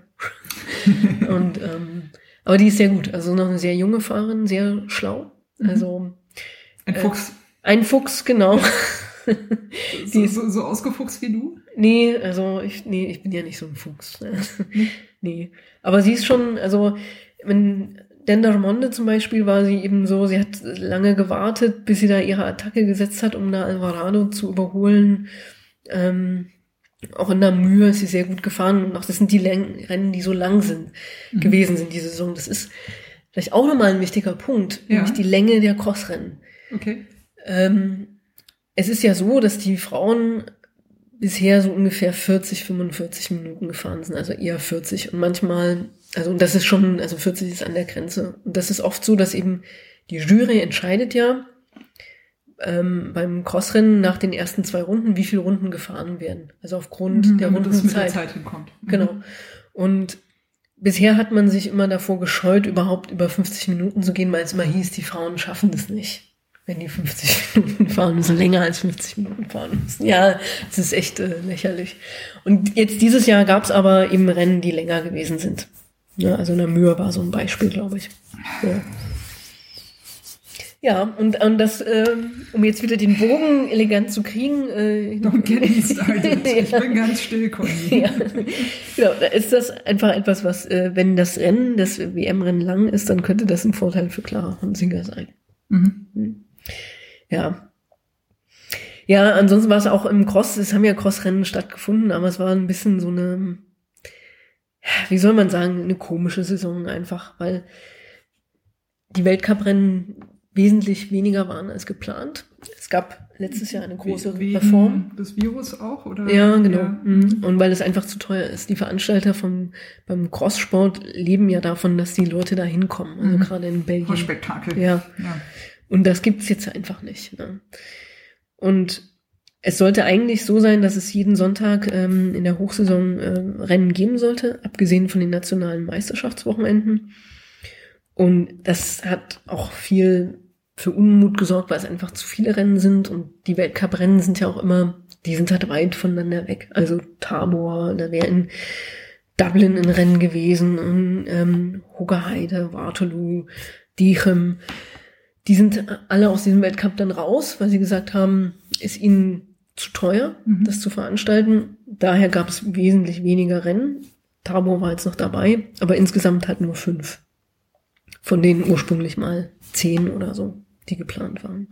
und ähm, aber die ist sehr gut, also noch eine sehr junge Fahrerin, sehr schlau. Mhm. Also Ein Äh, Fuchs. ein Fuchs, genau. die So, ist, so, so ausgefuchst wie du. nee, also ich, nee, ich bin ja nicht so ein Fuchs. ne? nee. Aber sie ist schon, also wenn Dendermonde zum Beispiel war sie eben so, sie hat lange gewartet, bis sie da ihre Attacke gesetzt hat, um da Alvarado zu überholen. Ähm, auch in der Mühe ist sie sehr gut gefahren und auch das sind die Rennen, die so lang sind, Mhm. gewesen sind diese Saison. Das ist vielleicht auch nochmal ein wichtiger Punkt, Ja. nämlich die Länge der Crossrennen. Okay. Ähm, es ist ja so, dass die Frauen bisher so ungefähr 40, 45 Minuten gefahren sind, also eher 40 und manchmal, also und das ist schon, also 40 ist an der Grenze. Und das ist oft so, dass eben die Jury entscheidet ja ähm, beim Crossrennen nach den ersten zwei Runden, wie viele Runden gefahren werden. Also aufgrund Mhm, der Rundenzeit. Zeit hinkommt. Mhm. Genau. Und bisher hat man sich immer davor gescheut, überhaupt über 50 Minuten zu gehen, weil es immer hieß, die Frauen schaffen das nicht. Wenn die 50 Minuten fahren müssen, länger als 50 Minuten fahren müssen. Ja, es ist echt äh, lächerlich. Und jetzt dieses Jahr gab es aber eben Rennen, die länger gewesen sind. Ja, also in der Mühe war so ein Beispiel, glaube ich. Ja. Ja, und, und das, ähm, um jetzt wieder den Bogen elegant zu kriegen, äh, me started. Ich bin ganz still, Conny. ja, genau. Da ist das einfach etwas, was, äh, wenn das Rennen, das WM-Rennen lang ist, dann könnte das ein Vorteil für Clara Honsinger sein. Mhm. Ja. Ja, ansonsten war es auch im Cross, es haben ja Crossrennen stattgefunden, aber es war ein bisschen so eine, wie soll man sagen, eine komische Saison einfach, weil die Weltcuprennen wesentlich weniger waren als geplant. Es gab letztes Jahr eine große Wegen Reform. des Virus auch, oder? Ja, genau. Ja. Mhm. Und weil es einfach zu teuer ist. Die Veranstalter vom, beim Crosssport leben ja davon, dass die Leute da hinkommen. Also Mhm. gerade in Belgien. Voll Spektakel. Ja. ja. Und das gibt's jetzt einfach nicht. Ne? Und es sollte eigentlich so sein, dass es jeden Sonntag ähm, in der Hochsaison ähm, Rennen geben sollte, abgesehen von den nationalen Meisterschaftswochenenden. Und das hat auch viel für Unmut gesorgt, weil es einfach zu viele Rennen sind und die Weltcuprennen sind ja auch immer, die sind halt weit voneinander weg. Also Tabor, da wäre in Dublin ein Rennen gewesen, in ähm, Hoogerheide, Waterloo, Diechem. Die sind alle aus diesem Weltcup dann raus, weil sie gesagt haben, ist ihnen zu teuer, mhm. das zu veranstalten. Daher gab es wesentlich weniger Rennen. Tabor war jetzt noch dabei, aber insgesamt halt nur fünf. Von denen ursprünglich mal zehn oder so, die geplant waren.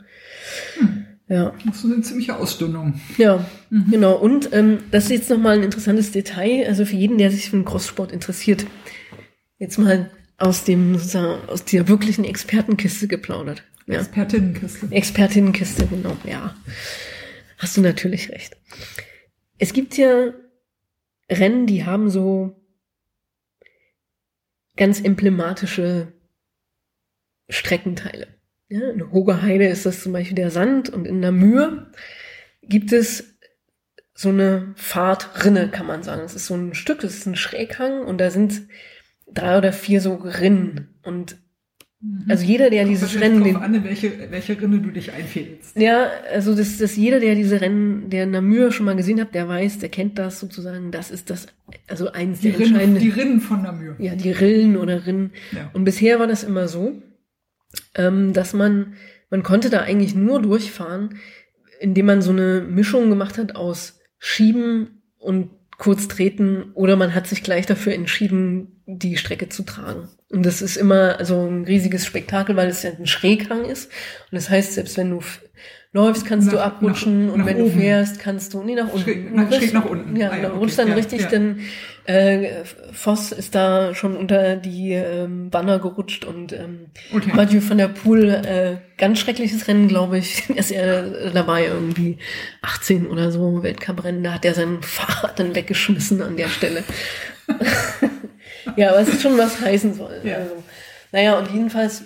Mhm. Ja. Das ist eine ziemliche Ausdünnung. Ja, mhm. genau. Und ähm, das ist jetzt nochmal ein interessantes Detail. Also für jeden, der sich für den Crosssport interessiert, jetzt mal aus dem aus der wirklichen Expertenkiste geplaudert. Ja. Expertinnenkiste. Expertinnenkiste, genau, ja. Hast du natürlich recht. Es gibt ja Rennen, die haben so ganz emblematische Streckenteile. Ja, in Hogerheide ist das zum Beispiel der Sand und in Namur gibt es so eine Fahrtrinne, kann man sagen. Es ist so ein Stück, es ist ein Schräghang und da sind drei oder vier so Rinnen und mhm. also jeder, der dieses Rennen, den, an, welche, welche Rinne du dich einfählst. Ja, also das, das jeder, der diese Rennen, der Namur schon mal gesehen hat, der weiß, der kennt das sozusagen. Das ist das, also eins die der Rinnen, entscheidenden. Die Rinnen von Namur. Ja, die Rillen oder Rinnen. Ja. Und bisher war das immer so, ähm, dass man, man konnte da eigentlich nur durchfahren, indem man so eine Mischung gemacht hat aus Schieben und kurz treten oder man hat sich gleich dafür entschieden, die Strecke zu tragen. Und das ist immer also ein riesiges Spektakel, weil es ja ein Schräghang ist. Und das heißt, selbst wenn du läufst, kannst nach, du abrutschen nach, und nach wenn oben. du fährst, kannst du, nee, nach unten. Schräg, nach, schräg nach unten. Ja, ah, ja okay. rutschst dann ja, richtig, ja. denn äh, Voss ist da schon unter die ähm, Banner gerutscht und ähm, okay. Mathieu van der Poel, äh, ganz schreckliches Rennen, glaube ich, ist er dabei irgendwie 18 oder so, Weltcuprennen, da hat er sein Fahrrad dann weggeschmissen an der Stelle. ja, aber es ist schon was heißen soll. Ja. Also, naja, und jedenfalls,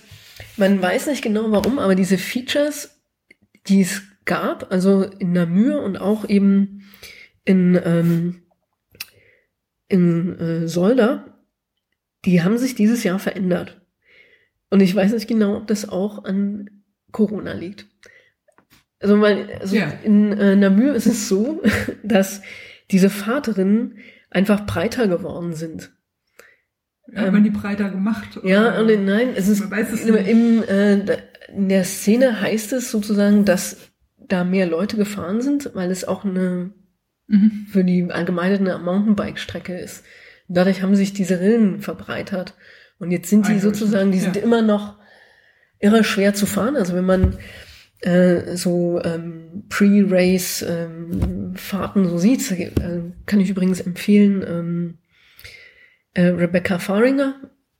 man weiß nicht genau warum, aber diese Features die es gab, also in Namur und auch eben in, ähm, in äh, Solda, die haben sich dieses Jahr verändert. Und ich weiß nicht genau, ob das auch an Corona liegt. Also, weil, also ja. in äh, Namur ist es so, dass diese Fahrterinnen einfach breiter geworden sind. Ja, ähm, die breiter gemacht? Oder? Ja, und nein, es ist es im, äh, in der Szene heißt es sozusagen, dass da mehr Leute gefahren sind, weil es auch eine mhm. für die allgemeine eine Mountainbike-Strecke ist. Dadurch haben sich diese Rillen verbreitert. Und jetzt sind die Eigentlich, sozusagen, die ja. sind immer noch irre schwer zu fahren. Also wenn man äh, so ähm, Pre-Race-Fahrten ähm, so sieht, äh, kann ich übrigens empfehlen, ähm, äh, Rebecca Faringer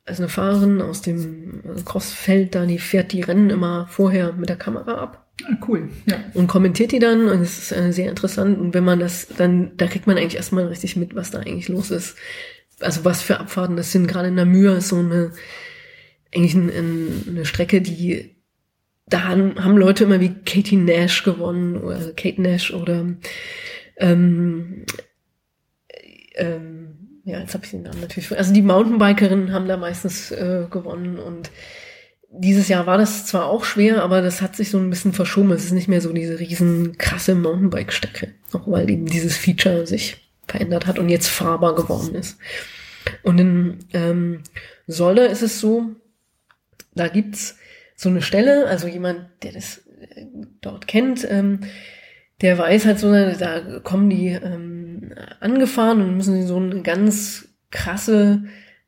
also eine Fahrerin aus dem Crossfeld da, die fährt die Rennen immer vorher mit der Kamera ab. Ah, cool, ja. Und kommentiert die dann und es ist äh, sehr interessant. Und wenn man das dann, da kriegt man eigentlich erstmal richtig mit, was da eigentlich los ist. Also was für Abfahrten das sind. Gerade in Namur ist so eine, eigentlich ein, eine Strecke, die, da haben, haben Leute immer wie Katie Nash gewonnen oder Kate Nash oder ähm, ähm, ja, jetzt habe ich den Namen natürlich. Also die Mountainbikerinnen haben da meistens äh, gewonnen und dieses Jahr war das zwar auch schwer, aber das hat sich so ein bisschen verschoben. Es ist nicht mehr so diese riesen krasse Mountainbike-Strecke, auch weil eben dieses Feature sich verändert hat und jetzt fahrbar geworden ist. Und in ähm, Solle ist es so, da gibt's so eine Stelle, also jemand, der das äh, dort kennt, ähm, der weiß halt so, da kommen die ähm, angefahren und müssen so eine ganz krasse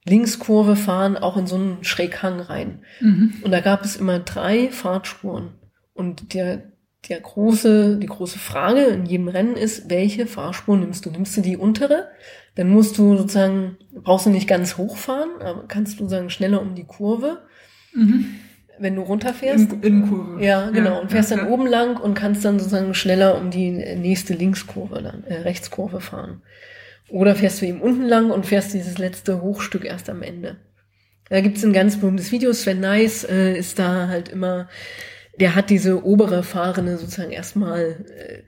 Linkskurve fahren, auch in so einen Schräghang rein. Mhm. Und da gab es immer drei Fahrtspuren. Und der, der große, die große Frage in jedem Rennen ist, welche Fahrspur nimmst du? Nimmst du die untere? Dann musst du sozusagen, brauchst du nicht ganz hochfahren, aber kannst du sagen schneller um die Kurve. Mhm wenn du runterfährst. In, Innenkurve. Ja, genau. Ja, und fährst ja, dann ja. oben lang und kannst dann sozusagen schneller um die nächste Linkskurve, dann, äh, Rechtskurve fahren. Oder fährst du eben unten lang und fährst dieses letzte Hochstück erst am Ende. Da gibt's ein ganz berühmtes Video. Sven Nice äh, ist da halt immer, der hat diese obere Fahrende sozusagen erstmal äh,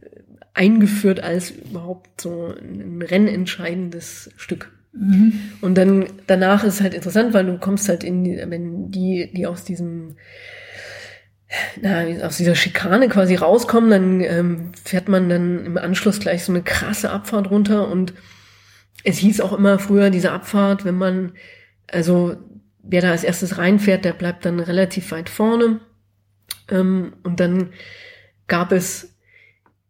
eingeführt als überhaupt so ein rennentscheidendes Stück. Mhm. Und dann danach ist es halt interessant, weil du kommst halt in, wenn die, die aus diesem na, aus dieser Schikane quasi rauskommen, dann ähm, fährt man dann im Anschluss gleich so eine krasse Abfahrt runter und es hieß auch immer früher, diese Abfahrt, wenn man, also wer da als erstes reinfährt, der bleibt dann relativ weit vorne. Ähm, und dann gab es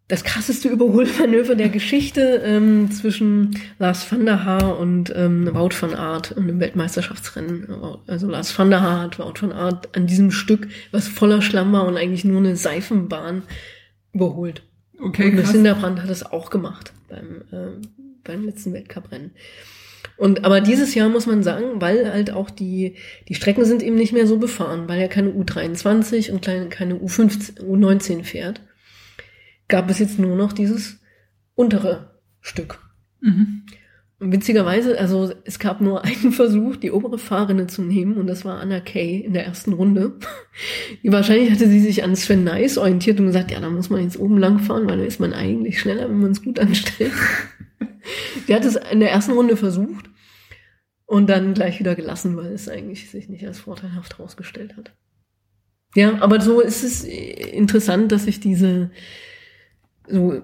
das krasseste Überholmanöver der Geschichte ähm, zwischen Lars van der Haar und ähm, Wout van Aert in einem Weltmeisterschaftsrennen. Also Lars van der Haar hat Wout van Aert an diesem Stück, was voller Schlamm war und eigentlich nur eine Seifenbahn, überholt. Okay, und. Sinderbrand hat es auch gemacht beim, äh, beim letzten Weltcuprennen. Und aber dieses Jahr muss man sagen, weil halt auch die, die Strecken sind eben nicht mehr so befahren, weil er keine U23 und keine, keine U15, U19 fährt, gab es jetzt nur noch dieses untere Stück. Mhm. Und witzigerweise, also es gab nur einen Versuch, die obere Fahrrinne zu nehmen, und das war Anna Kay in der ersten Runde. Die wahrscheinlich hatte sie sich an Sven Nice orientiert und gesagt, ja, da muss man jetzt oben lang fahren, weil da ist man eigentlich schneller, wenn man es gut anstellt. Die hat es in der ersten Runde versucht und dann gleich wieder gelassen, weil es eigentlich sich nicht als vorteilhaft herausgestellt hat. Ja, aber so ist es interessant, dass sich diese so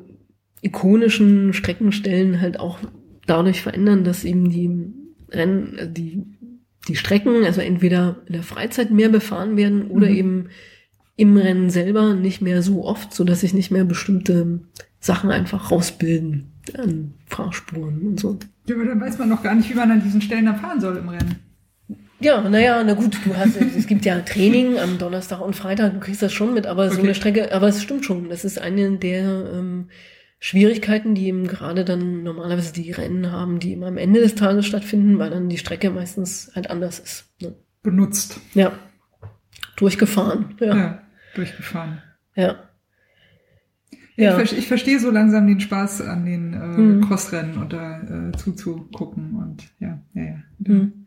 ikonischen Streckenstellen halt auch dadurch verändern, dass eben die Rennen, äh, die, die Strecken, also entweder in der Freizeit mehr befahren werden oder Mhm. eben im Rennen selber nicht mehr so oft, so dass sich nicht mehr bestimmte Sachen einfach rausbilden an Fahrspuren und so. Ja, aber dann weiß man noch gar nicht, wie man an diesen Stellen dann fahren soll im Rennen. Ja, naja, na gut, du hast, es gibt ja Training am Donnerstag und Freitag, du kriegst das schon mit, aber so Okay. eine Strecke, aber es stimmt schon, das ist eine der ähm, Schwierigkeiten, die eben gerade dann normalerweise die Rennen haben, die immer am Ende des Tages stattfinden, weil dann die Strecke meistens halt anders ist. Ne? Benutzt. Ja. Durchgefahren, Ja. ja. durchgefahren. Ja. Ich, Ja. ver- ich verstehe so langsam den Spaß an den äh, Mhm. Crossrennen und da äh, zuzugucken und ja, ja, ja. Mhm.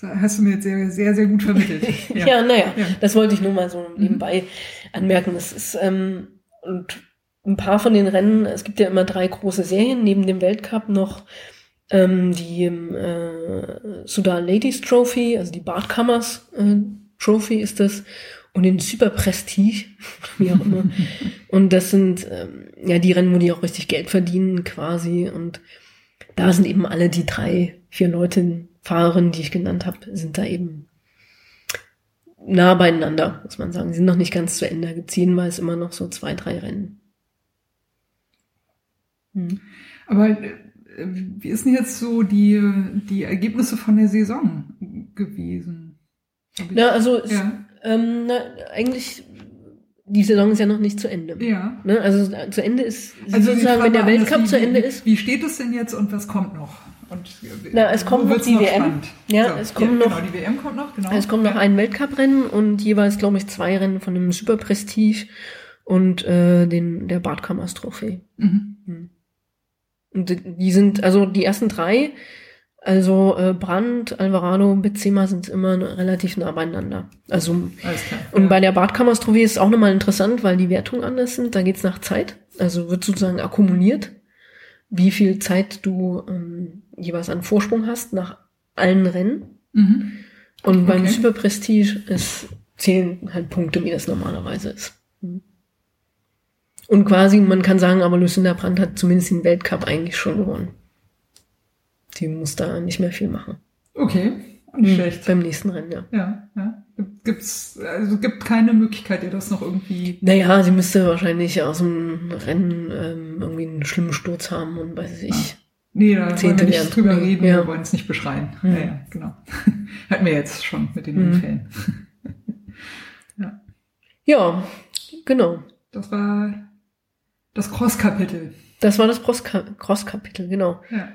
Das hast du mir jetzt sehr, sehr, sehr gut vermittelt. Ja, naja, Ja. das wollte ich nur mal so nebenbei anmerken. Das ist, ähm, und ein paar von den Rennen, es gibt ja immer drei große Serien, neben dem Weltcup noch ähm, die äh, Sudal Ladies Trophy, also die Bartkammers äh, Trophy ist das, und den Super Prestige, wie auch immer. und das sind ähm, ja die Rennen, wo die auch richtig Geld verdienen quasi. Und da sind eben alle die drei, vier Leute, Fahrerinnen, die ich genannt habe, sind da eben nah beieinander, muss man sagen. Sie sind noch nicht ganz zu Ende. Gibt jedenfalls immer noch so zwei, drei Rennen. Hm. Aber äh, wie ist denn jetzt so die, die Ergebnisse von der Saison gewesen? Na, also es, ja, ähm, na, eigentlich die Saison ist ja noch nicht zu Ende. ja. Ne? Also zu Ende ist Also sozusagen, wenn der Weltcup wie, zu Ende ist. Wie steht es denn jetzt und was kommt noch? Und äh, Na, es kommt noch die WM. spannend? Ja, es kommen ja, noch- Genau, die WM kommt noch, genau. Es kommt noch ein Weltcuprennen und jeweils, glaube ich, zwei Rennen von dem Super Prestige und äh, den der Bartkammers Trophäe. Mhm. Und die- die sind, also die ersten drei, also äh, Brandt, Alvarado, Benzema sind immer relativ nah beieinander. Also Alles klar. und ja. bei der Bartkammers Trophäe ist es auch nochmal interessant, weil die Wertungen anders sind. Da geht's nach Zeit. Also wird sozusagen akkumuliert, wie viel Zeit du ähm, jeweils an Vorsprung hast nach allen Rennen. mhm. Und beim Okay. Super Prestige ist, zählen halt Punkte, wie das normalerweise ist. Mhm. Und quasi, man kann sagen, aber Lucinda Brandt hat zumindest den Weltcup eigentlich schon gewonnen. Die muss da nicht mehr viel machen. Okay, nicht schlecht. Beim nächsten Rennen, ja. Ja, ja. Gibt's, also gibt keine Möglichkeit, ihr das noch irgendwie. Naja, sie müsste wahrscheinlich aus dem Rennen ähm, irgendwie einen schlimmen Sturz haben und weiß ich. Nee, da wollen wir werden. nicht drüber reden, Ja. wir wollen es nicht beschreien. Mhm. Ja, ja, genau. Hatten wir jetzt schon mit den Mhm. Unfällen. ja, Ja, genau. das war das Cross-Kapitel. Das war das Cross- Cross-Kapitel, genau. Ja.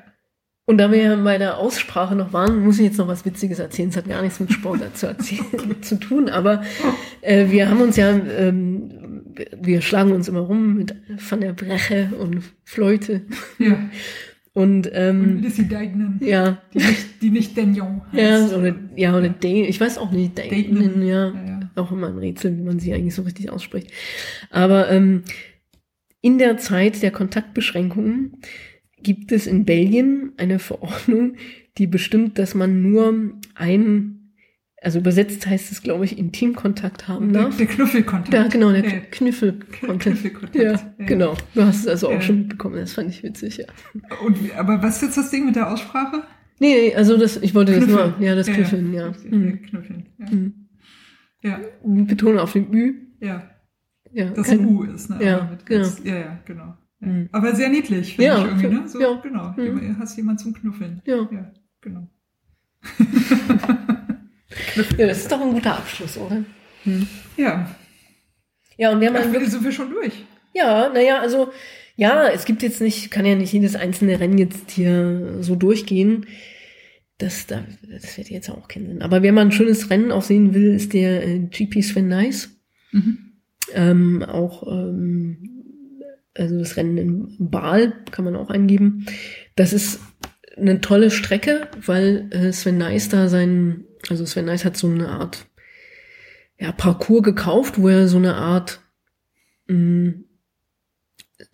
Und da wir ja bei der Aussprache noch waren, muss ich jetzt noch was Witziges erzählen. Es hat gar nichts mit Sport zu, erzählen, zu tun, aber äh, wir haben uns ja, ähm, wir schlagen uns immer rum mit Van der Breche und Fleute ja. und Und ähm, Lissy Deignan, ja, die nicht, die nicht Dagnon ja, heißt. oder ja oder Dane, ich weiß auch nicht, Dayton. ja, Ja, ja. auch immer ein Rätsel, wie man sie eigentlich so richtig ausspricht. Aber ähm, in der Zeit der Kontaktbeschränkungen gibt es in Belgien eine Verordnung, die bestimmt, dass man nur ein also übersetzt heißt es, glaube ich, Intimkontakt haben darf. der Knuffelkontakt. Ja, genau, der Ja. Knüffelkontakt. Knüffelkontakt. Ja, Ja. genau. Du hast es also auch Ja. schon mitbekommen, das fand ich witzig, ja. Und, aber was ist jetzt das Ding mit der Aussprache? Nee, also das, ich wollte das Knüffeln. nur, ja, das Knüffeln, ja. Richtig, Hm. Knüffeln. Ja. Hm. ja, Betonung auf dem Ü. ja. Ja, kein- ein U ist, ne? Ja, genau. Ja, ja, genau. Ja. Hm. Aber sehr niedlich, finde Ja, ich irgendwie, ne? So, Ja. genau. Hm. Jemand- Hast jemand zum Knuffeln. Ja. Ja, genau. ja, das ist doch ein guter Abschluss, oder? Ja, Ja, und wir haben Ach, wirklich sind wir schon durch. Ja, naja, also ja, es gibt jetzt nicht, kann ja nicht jedes einzelne Rennen jetzt hier so durchgehen. Das, da, das wird jetzt auch keinen Sinn. Aber wer mal ein schönes Rennen auch sehen will, ist der äh, GP Sven Nice. Mhm. Ähm, auch ähm, also das Rennen in Baal kann man auch eingeben. Das ist eine tolle Strecke, weil äh, Sven Nice da sein, also Sven Nice hat so eine Art ja, Parcours gekauft, wo er so eine Art mh,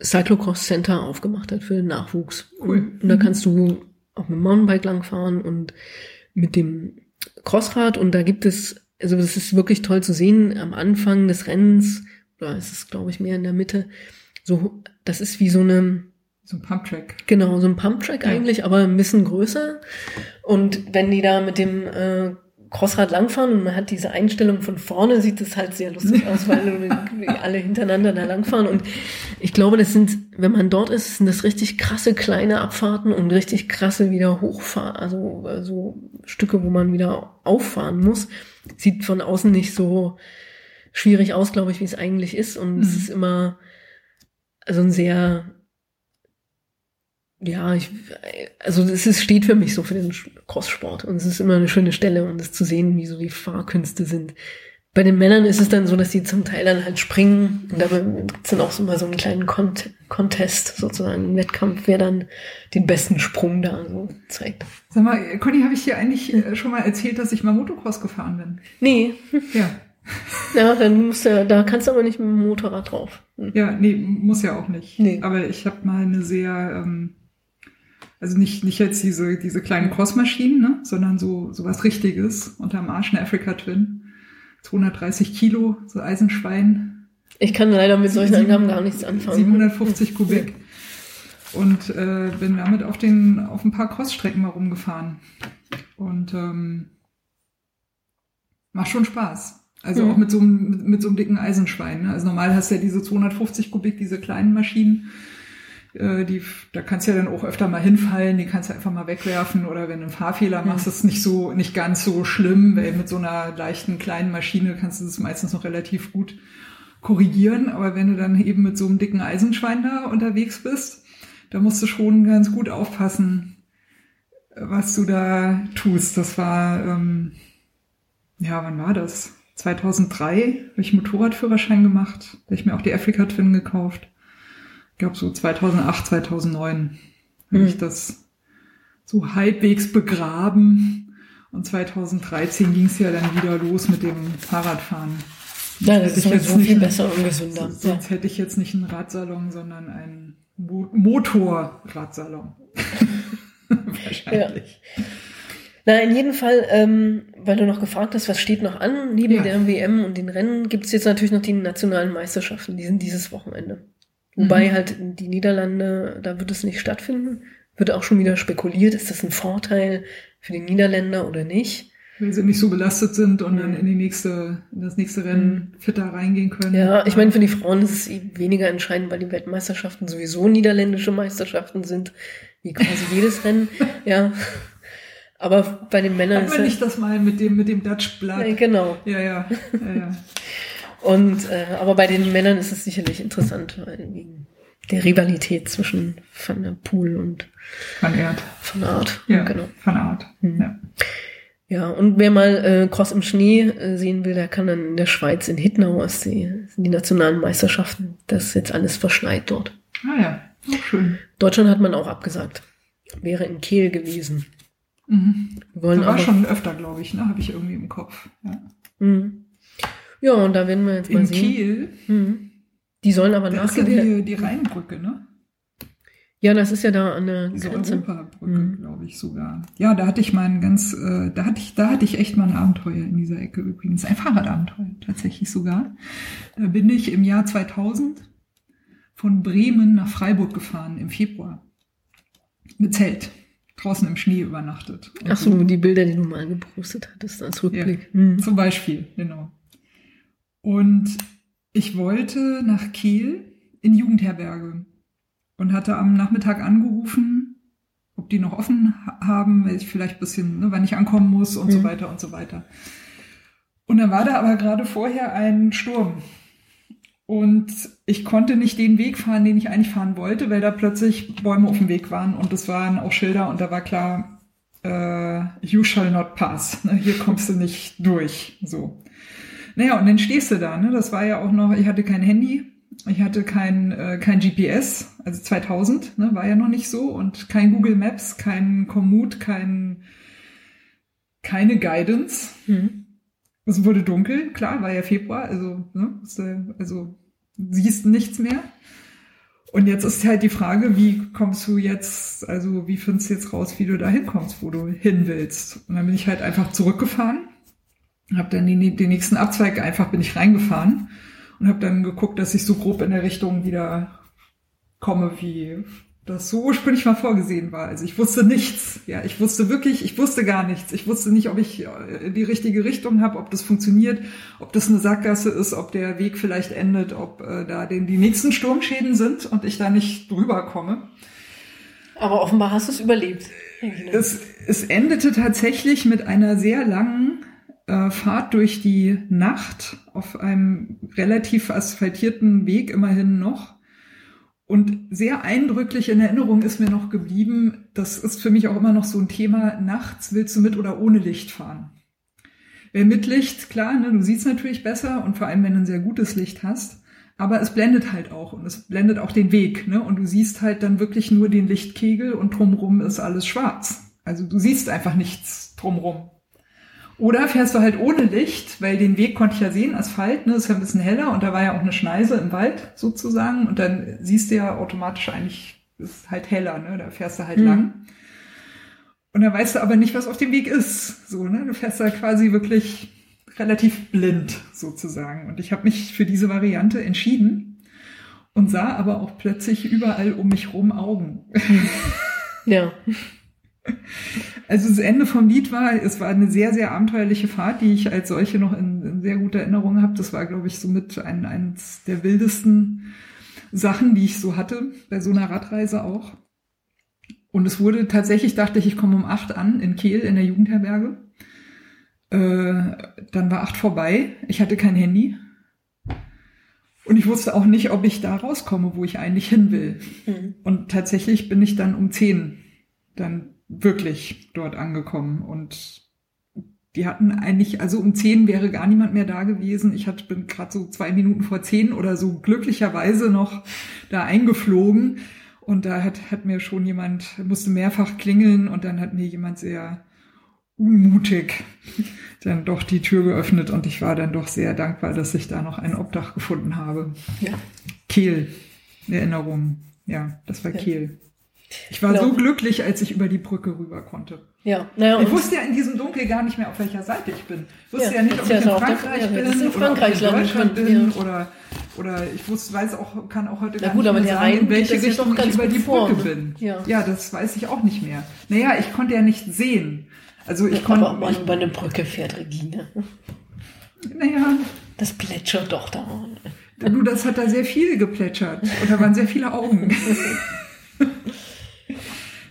Cyclocross Center aufgemacht hat für den Nachwuchs. Cool. Und da kannst du auch mit dem Mountainbike langfahren und mit dem Crossrad und da gibt es, also das ist wirklich toll zu sehen am Anfang des Rennens, oder es ist glaube ich mehr in der Mitte, so, das ist wie so eine, So ein Pumptrack. genau, so ein Pumptrack Ja. eigentlich, aber ein bisschen größer und wenn die da mit dem äh, Crossrad langfahren und man hat diese Einstellung von vorne, sieht es halt sehr lustig aus, weil alle hintereinander da langfahren. Und ich glaube, das sind, wenn man dort ist, sind das richtig krasse kleine Abfahrten und richtig krasse wieder hochfahren, also äh, so Stücke, wo man wieder auffahren muss. Sieht von außen nicht so schwierig aus, glaube ich, wie es eigentlich ist. Und es Mhm. ist immer also ein sehr ja, ich, also es ist, steht für mich so für den Crosssport und es ist immer eine schöne Stelle, um das zu sehen, wie so die Fahrkünste sind. Bei den Männern ist es dann so, dass die zum Teil dann halt springen und dabei gibt's dann auch so mal so einen kleinen Cont Contest, sozusagen einen Wettkampf, wer dann den besten Sprung da so zeigt. Sag mal, Conny, habe ich dir eigentlich äh, schon mal erzählt, dass ich mal Motocross gefahren bin? Nee, Ja. ja, dann musst du, da kannst du aber nicht mit dem Motorrad drauf. Hm. Ja, nee, muss ja auch nicht. Nee. Aber ich habe mal eine sehr, ähm, also nicht, nicht jetzt diese, diese kleinen Crossmaschinen, ne, sondern so, so was Richtiges unterm Arsch, eine Africa Twin. 230 Kilo, so Eisenschwein, Ich kann leider mit solchen Angaben gar nichts anfangen. 750 Kubik. Und äh, bin damit auf, den, auf ein paar Crossstrecken mal rumgefahren. Und ähm, macht schon Spaß. Also Mhm. auch mit so, einem, mit, mit so einem dicken Eisenschwein. Ne? Also normal hast du ja diese 250 Kubik, diese kleinen Maschinen. Äh, die, da kannst du ja dann auch öfter mal hinfallen, die kannst du einfach mal wegwerfen oder wenn du einen Fahrfehler machst, ist nicht so, nicht ganz so schlimm, weil mit so einer leichten kleinen Maschine kannst du das meistens noch relativ gut korrigieren. Aber wenn du dann eben mit so einem dicken Eisenschwein da unterwegs bist, da musst du schon ganz gut aufpassen, was du da tust. Das war, ähm, ja, wann war das? 2003 habe ich Motorradführerschein gemacht. Da habe ich mir auch die Africa Twin gekauft. Ich glaube so 2008, 2009 habe Hm. ich das so halbwegs begraben. Und 2013 ging es ja dann wieder los mit dem Fahrradfahren. Ja, das ist sowieso nicht- viel besser und gesünder. So, sonst hätte ich jetzt nicht einen Radsalon, sondern einen Mo Motorradsalon. Wahrscheinlich. Na, in jedem Fall, ähm, weil du noch gefragt hast, was steht noch an, neben Ja. der WM und den Rennen, gibt es jetzt natürlich noch die nationalen Meisterschaften, die sind dieses Wochenende. Wobei Mhm. halt die Niederlande, da wird es nicht stattfinden. Wird auch schon wieder spekuliert, ist das ein Vorteil für die Niederländer oder nicht? Weil sie nicht so belastet sind und dann Mhm. in die nächste, in das nächste Rennen fitter reingehen können. Ja, ich meine, für die Frauen ist es weniger entscheidend, weil die Weltmeisterschaften sowieso niederländische Meisterschaften sind, wie quasi jedes Rennen. Ja. Aber bei den Männern Hat ist man nicht das mal mit dem, mit dem Dutch Blood? ja, genau. Ja, ja, ja, ja. Und äh, aber bei den Männern ist es sicherlich interessant, wegen der Rivalität zwischen Van der Poel und Van Erd. Van Aert. Ja, genau. Van Art. Mhm. Ja. Ja, und wer mal äh, Cross im Schnee äh, sehen will, der kann dann in der Schweiz in Hittnau ist die, sind die nationalen Meisterschaften. Das ist jetzt alles verschneit dort. Ah ja, auch schön. Deutschland hat man auch abgesagt. Wäre in Kehl gewesen. Mhm. Wollen Das war schon öfter, glaube ich, ne? Habe ich irgendwie im Kopf. Ja. Mhm. Ja, und da werden wir jetzt mal In sehen. Kiel, Mhm. Die sollen aber da ist ja nachher wieder. die, die Rheinbrücke, ne? Ja, das ist ja da Diese Grenze. Europabrücke, Mhm. glaube ich sogar. Ja, da hatte ich mal ein ganz, äh, da hatte ich, da hatte ich echt mal ein Abenteuer in dieser Ecke übrigens. Ein Fahrradabenteuer, tatsächlich sogar. Da bin ich im Jahr 2000 von Bremen nach Freiburg gefahren im Februar. Mit Zelt. Draußen im Schnee übernachtet. Ach so, die Bilder, die du mal gepostet hattest als Rückblick. Hm. Zum Beispiel, genau. Und ich wollte nach Kiel in Jugendherberge und hatte am Nachmittag angerufen, ob die noch offen ha- haben, weil ich vielleicht ein bisschen, ne, wann ich ankommen muss und so Mhm. weiter und so weiter. Und dann war da aber gerade vorher ein Sturm. Und ich konnte nicht den Weg fahren, den ich eigentlich fahren wollte, weil da plötzlich Bäume auf dem Weg waren und es waren auch Schilder und da war klar, äh, you shall not pass. Ne? Hier kommst du nicht durch. So. Naja, und dann stehst du da. Ne? Das war ja auch noch, ich hatte kein Handy, ich hatte kein, äh, kein GPS, also 2000, ne? war ja noch nicht so und kein Google Maps, kein Komoot, kein, keine Guidance. Hm. Es wurde dunkel, klar, war ja Februar, also, ne, also siehst nichts mehr. Und jetzt ist halt die Frage, wie kommst du jetzt, also wie findest du jetzt raus, wie du da hinkommst, wo du hin willst? Und dann bin ich halt einfach zurückgefahren, habe dann die, den nächsten Abzweig einfach bin ich reingefahren und habe dann geguckt, dass ich so grob in der Richtung wieder komme, wie das so ursprünglich mal vorgesehen war. Also ich wusste nichts. Ja, ich wusste wirklich, ich wusste gar nichts. Ich wusste nicht, ob ich äh, die richtige Richtung habe, ob das funktioniert, ob das eine Sackgasse ist, ob der Weg vielleicht endet, ob äh, da denn die nächsten Sturmschäden sind und ich da nicht drüber komme. Aber offenbar hast du es überlebt. Es, es endete tatsächlich mit einer sehr langen äh, Fahrt durch die Nacht auf einem relativ asphaltierten Weg immerhin noch. Und sehr eindrücklich in Erinnerung ist mir noch geblieben, das ist für mich auch immer noch so ein Thema, nachts willst du mit oder ohne Licht fahren. Wer mit Licht, klar, ne, du siehst natürlich besser und vor allem, wenn du ein sehr gutes Licht hast, aber es blendet halt auch und es blendet auch den Weg, ne? Und du siehst halt dann wirklich nur den Lichtkegel und drumrum ist alles schwarz. Also du siehst einfach nichts drumrum. Oder fährst du halt ohne Licht, weil den Weg konnte ich ja sehen, Asphalt, ne, ist ja ein bisschen heller und da war ja auch eine Schneise im Wald sozusagen und dann siehst du ja automatisch eigentlich, ist halt heller, ne, da fährst du halt Mhm. lang. Und dann weißt du aber nicht, was auf dem Weg ist, so, ne, du fährst da quasi wirklich relativ blind sozusagen und ich habe mich für diese Variante entschieden und sah aber auch plötzlich überall um mich rum Augen. Ja. Also das Ende vom Lied war, es war eine sehr, sehr abenteuerliche Fahrt, die ich als solche noch in, in sehr guter Erinnerung habe. Das war, glaube ich, somit ein, eines der wildesten Sachen, die ich so hatte, bei so einer Radreise auch. Und es wurde tatsächlich, dachte ich, ich komme um acht an in Kehl in der Jugendherberge. Äh, dann war acht vorbei. Ich hatte kein Handy. Und ich wusste auch nicht, ob ich da rauskomme, wo ich eigentlich hin will. Mhm. Und tatsächlich bin ich dann um zehn dann wirklich dort angekommen und die hatten eigentlich, also um zehn wäre gar niemand mehr da gewesen. Ich hatte, bin gerade so zwei Minuten vor zehn oder so glücklicherweise noch da eingeflogen und da hat, hat mir schon jemand, musste mehrfach klingeln und dann hat mir jemand sehr unmutig dann doch die Tür geöffnet und ich war dann doch sehr dankbar, dass ich da noch ein Obdach gefunden habe. Ja. Kehl, Erinnerung. Ja, das war Ja. Kehl. Ich war Genau. so glücklich, als ich über die Brücke rüber konnte. Ja. Naja, Ich wusste ja in diesem Dunkel gar nicht mehr, auf welcher Seite ich bin. Ich wusste Ja, ja, nicht, ob ich ja in Frankreich ja, bin in oder Frankreich in Deutschland bin ja. oder oder ich wusste, weiß auch, kann auch heute Na gar gut, nicht aber mehr sagen, in welche ja Richtung ich über die vor, Brücke ne? bin. Ja. ja, das weiß ich auch nicht mehr. Naja, ich konnte ja nicht sehen. Also ich aber ob konnte, man über eine Brücke fährt, Regine. naja, Das plätschert doch da. du, das hat da sehr viel geplätschert und da waren sehr viele Augen.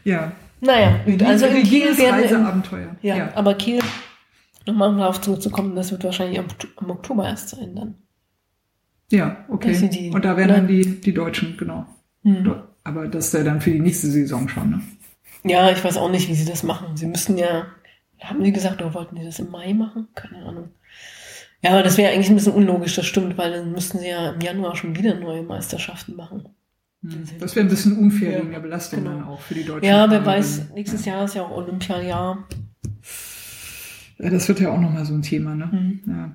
ja, Naja, gut. Also in Kiel werden Reiseabenteuer. ja, aber Kiel, nochmal darauf zurückzukommen, das wird wahrscheinlich am, am Oktober erst sein dann. Ja, okay. Die- und da oder? dann die, die Deutschen, genau. Hm. Aber das ist ja dann für die nächste Saison schon, ne? Ja, ich weiß auch nicht, wie sie das machen. Sie müssten ja, haben sie gesagt, oder wollten die das im Mai machen? Keine Ahnung. Ja, aber das wäre eigentlich ein bisschen unlogisch, das stimmt, weil dann müssten sie ja im Januar schon wieder neue Meisterschaften machen. Hm. Das wäre ein bisschen unfair Ja, wegen der Belastung genau. dann auch für die Deutschen. Ja, wer weiß, nächstes Jahr ist ja auch Olympiajahr. Ja, das wird ja auch nochmal so ein Thema, ne? Hm. Ja.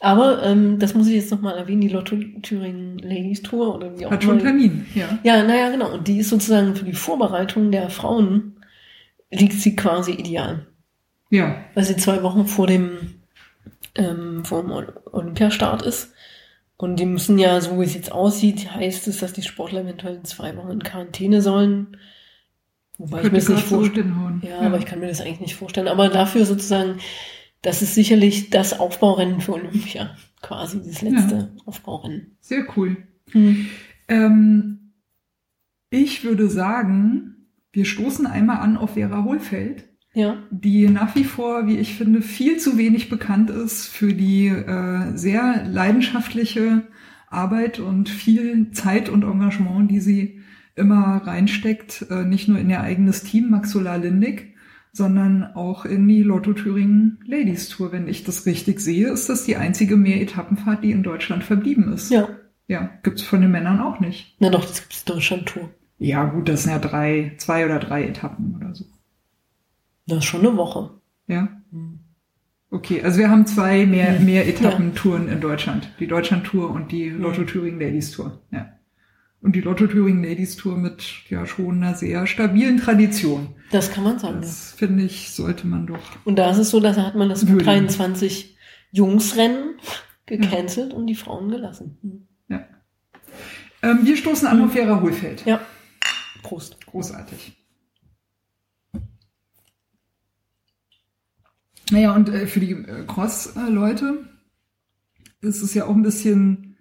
Aber ähm, das muss ich jetzt nochmal erwähnen, die Lotto Thüringen Ladies Tour oder wie auch Hat schon immer. Termin, ja. Ja, naja, genau. Und die ist sozusagen für die Vorbereitung der Frauen liegt sie quasi ideal. Ja, Weil sie zwei Wochen vor dem, ähm, vor dem Ol- Olympiastart ist. Und die müssen ja, so wie es jetzt aussieht, heißt es, dass die Sportler eventuell in zwei Wochen in Quarantäne sollen. Wobei ich mir könnte das nicht vorstellen. hinhauen. Ja, aber ich kann mir das eigentlich nicht vorstellen. Aber dafür sozusagen, das ist sicherlich das Aufbaurennen für Olympia. Quasi das letzte Aufbaurennen. Sehr cool. Hm. Ähm, ich würde sagen, wir stoßen einmal an auf Vera Hohlfeld, Ja. die nach wie vor, wie ich finde, viel zu wenig bekannt ist für die äh, sehr leidenschaftliche Arbeit und viel Zeit und Engagement, die sie immer reinsteckt, äh, nicht nur in ihr eigenes Team Maxula Lindig, sondern auch in die Lotto Thüringen Ladies Tour. Wenn ich das richtig sehe, ist das die einzige Mehr-Etappenfahrt, die in Deutschland verblieben ist. Ja. Ja, gibt's von den Männern auch nicht. Na doch, das gibt's Deutschland-Tour. Ja, gut, das sind ja drei, zwei oder drei Etappen oder so. Das ist schon eine Woche. Ja. Hm. Okay, also wir haben zwei mehr, Hm. mehr Etappentouren in Deutschland. Die Deutschland-Tour und die Lotto Thüringen Ladies Tour. Ja. Und die Lotto Thüringen Ladies Tour mit ja schon einer sehr stabilen Tradition. Das kann man sagen. ja. Das finde ich, sollte man doch. Und da ist es so, dass hat man das Würdigen. 23 Jungsrennen gecancelt und die Frauen gelassen. Ja. Ähm, wir stoßen an auf Vera Hohlfeld. Ja. Prost. Großartig. Naja, und äh, für die äh, Cross-Leute ist es ja auch ein bisschen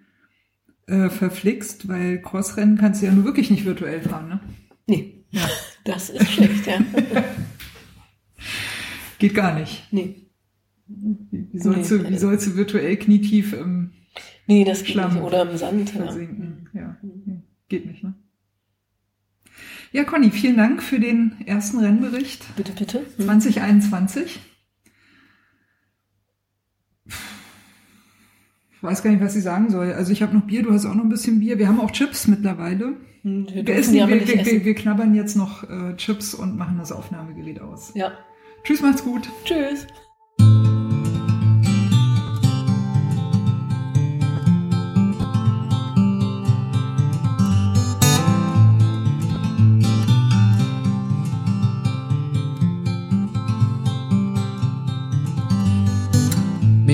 äh, verflixt, weil Crossrennen kannst du ja nur wirklich nicht virtuell fahren, ne? Nee, Ja. das ist schlecht, ja. Geht gar nicht. nee. Wie, sollst, Nee. du, wie sollst du virtuell knietief im Nee, das geht Schlamm. nicht. Oder im Sand. Versinken? Ja. ja. Geht nicht, ne? Ja, Conny, vielen Dank für den ersten Rennbericht Bitte, bitte. Hm. 2021. weiß gar nicht, was ich sagen soll. Also ich habe noch Bier, du hast auch noch ein bisschen Bier. Wir haben auch Chips mittlerweile. Hm, Wir Wir, essen, wir, wir, wir knabbern jetzt noch äh, Chips und machen das Aufnahmegerät aus. Ja. Tschüss, macht's gut. Tschüss.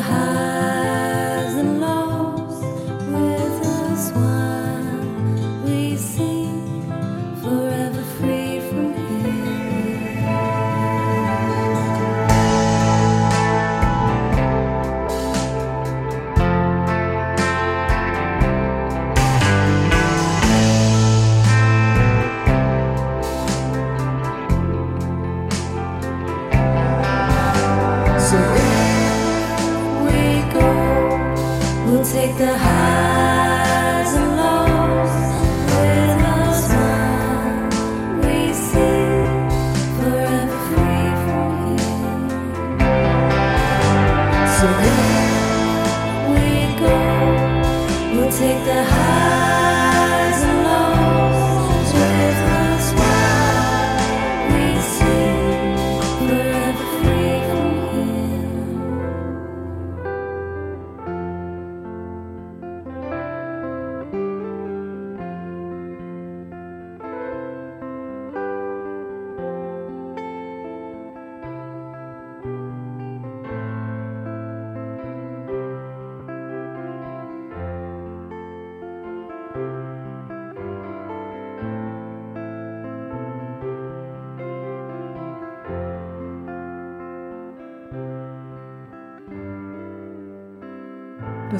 high.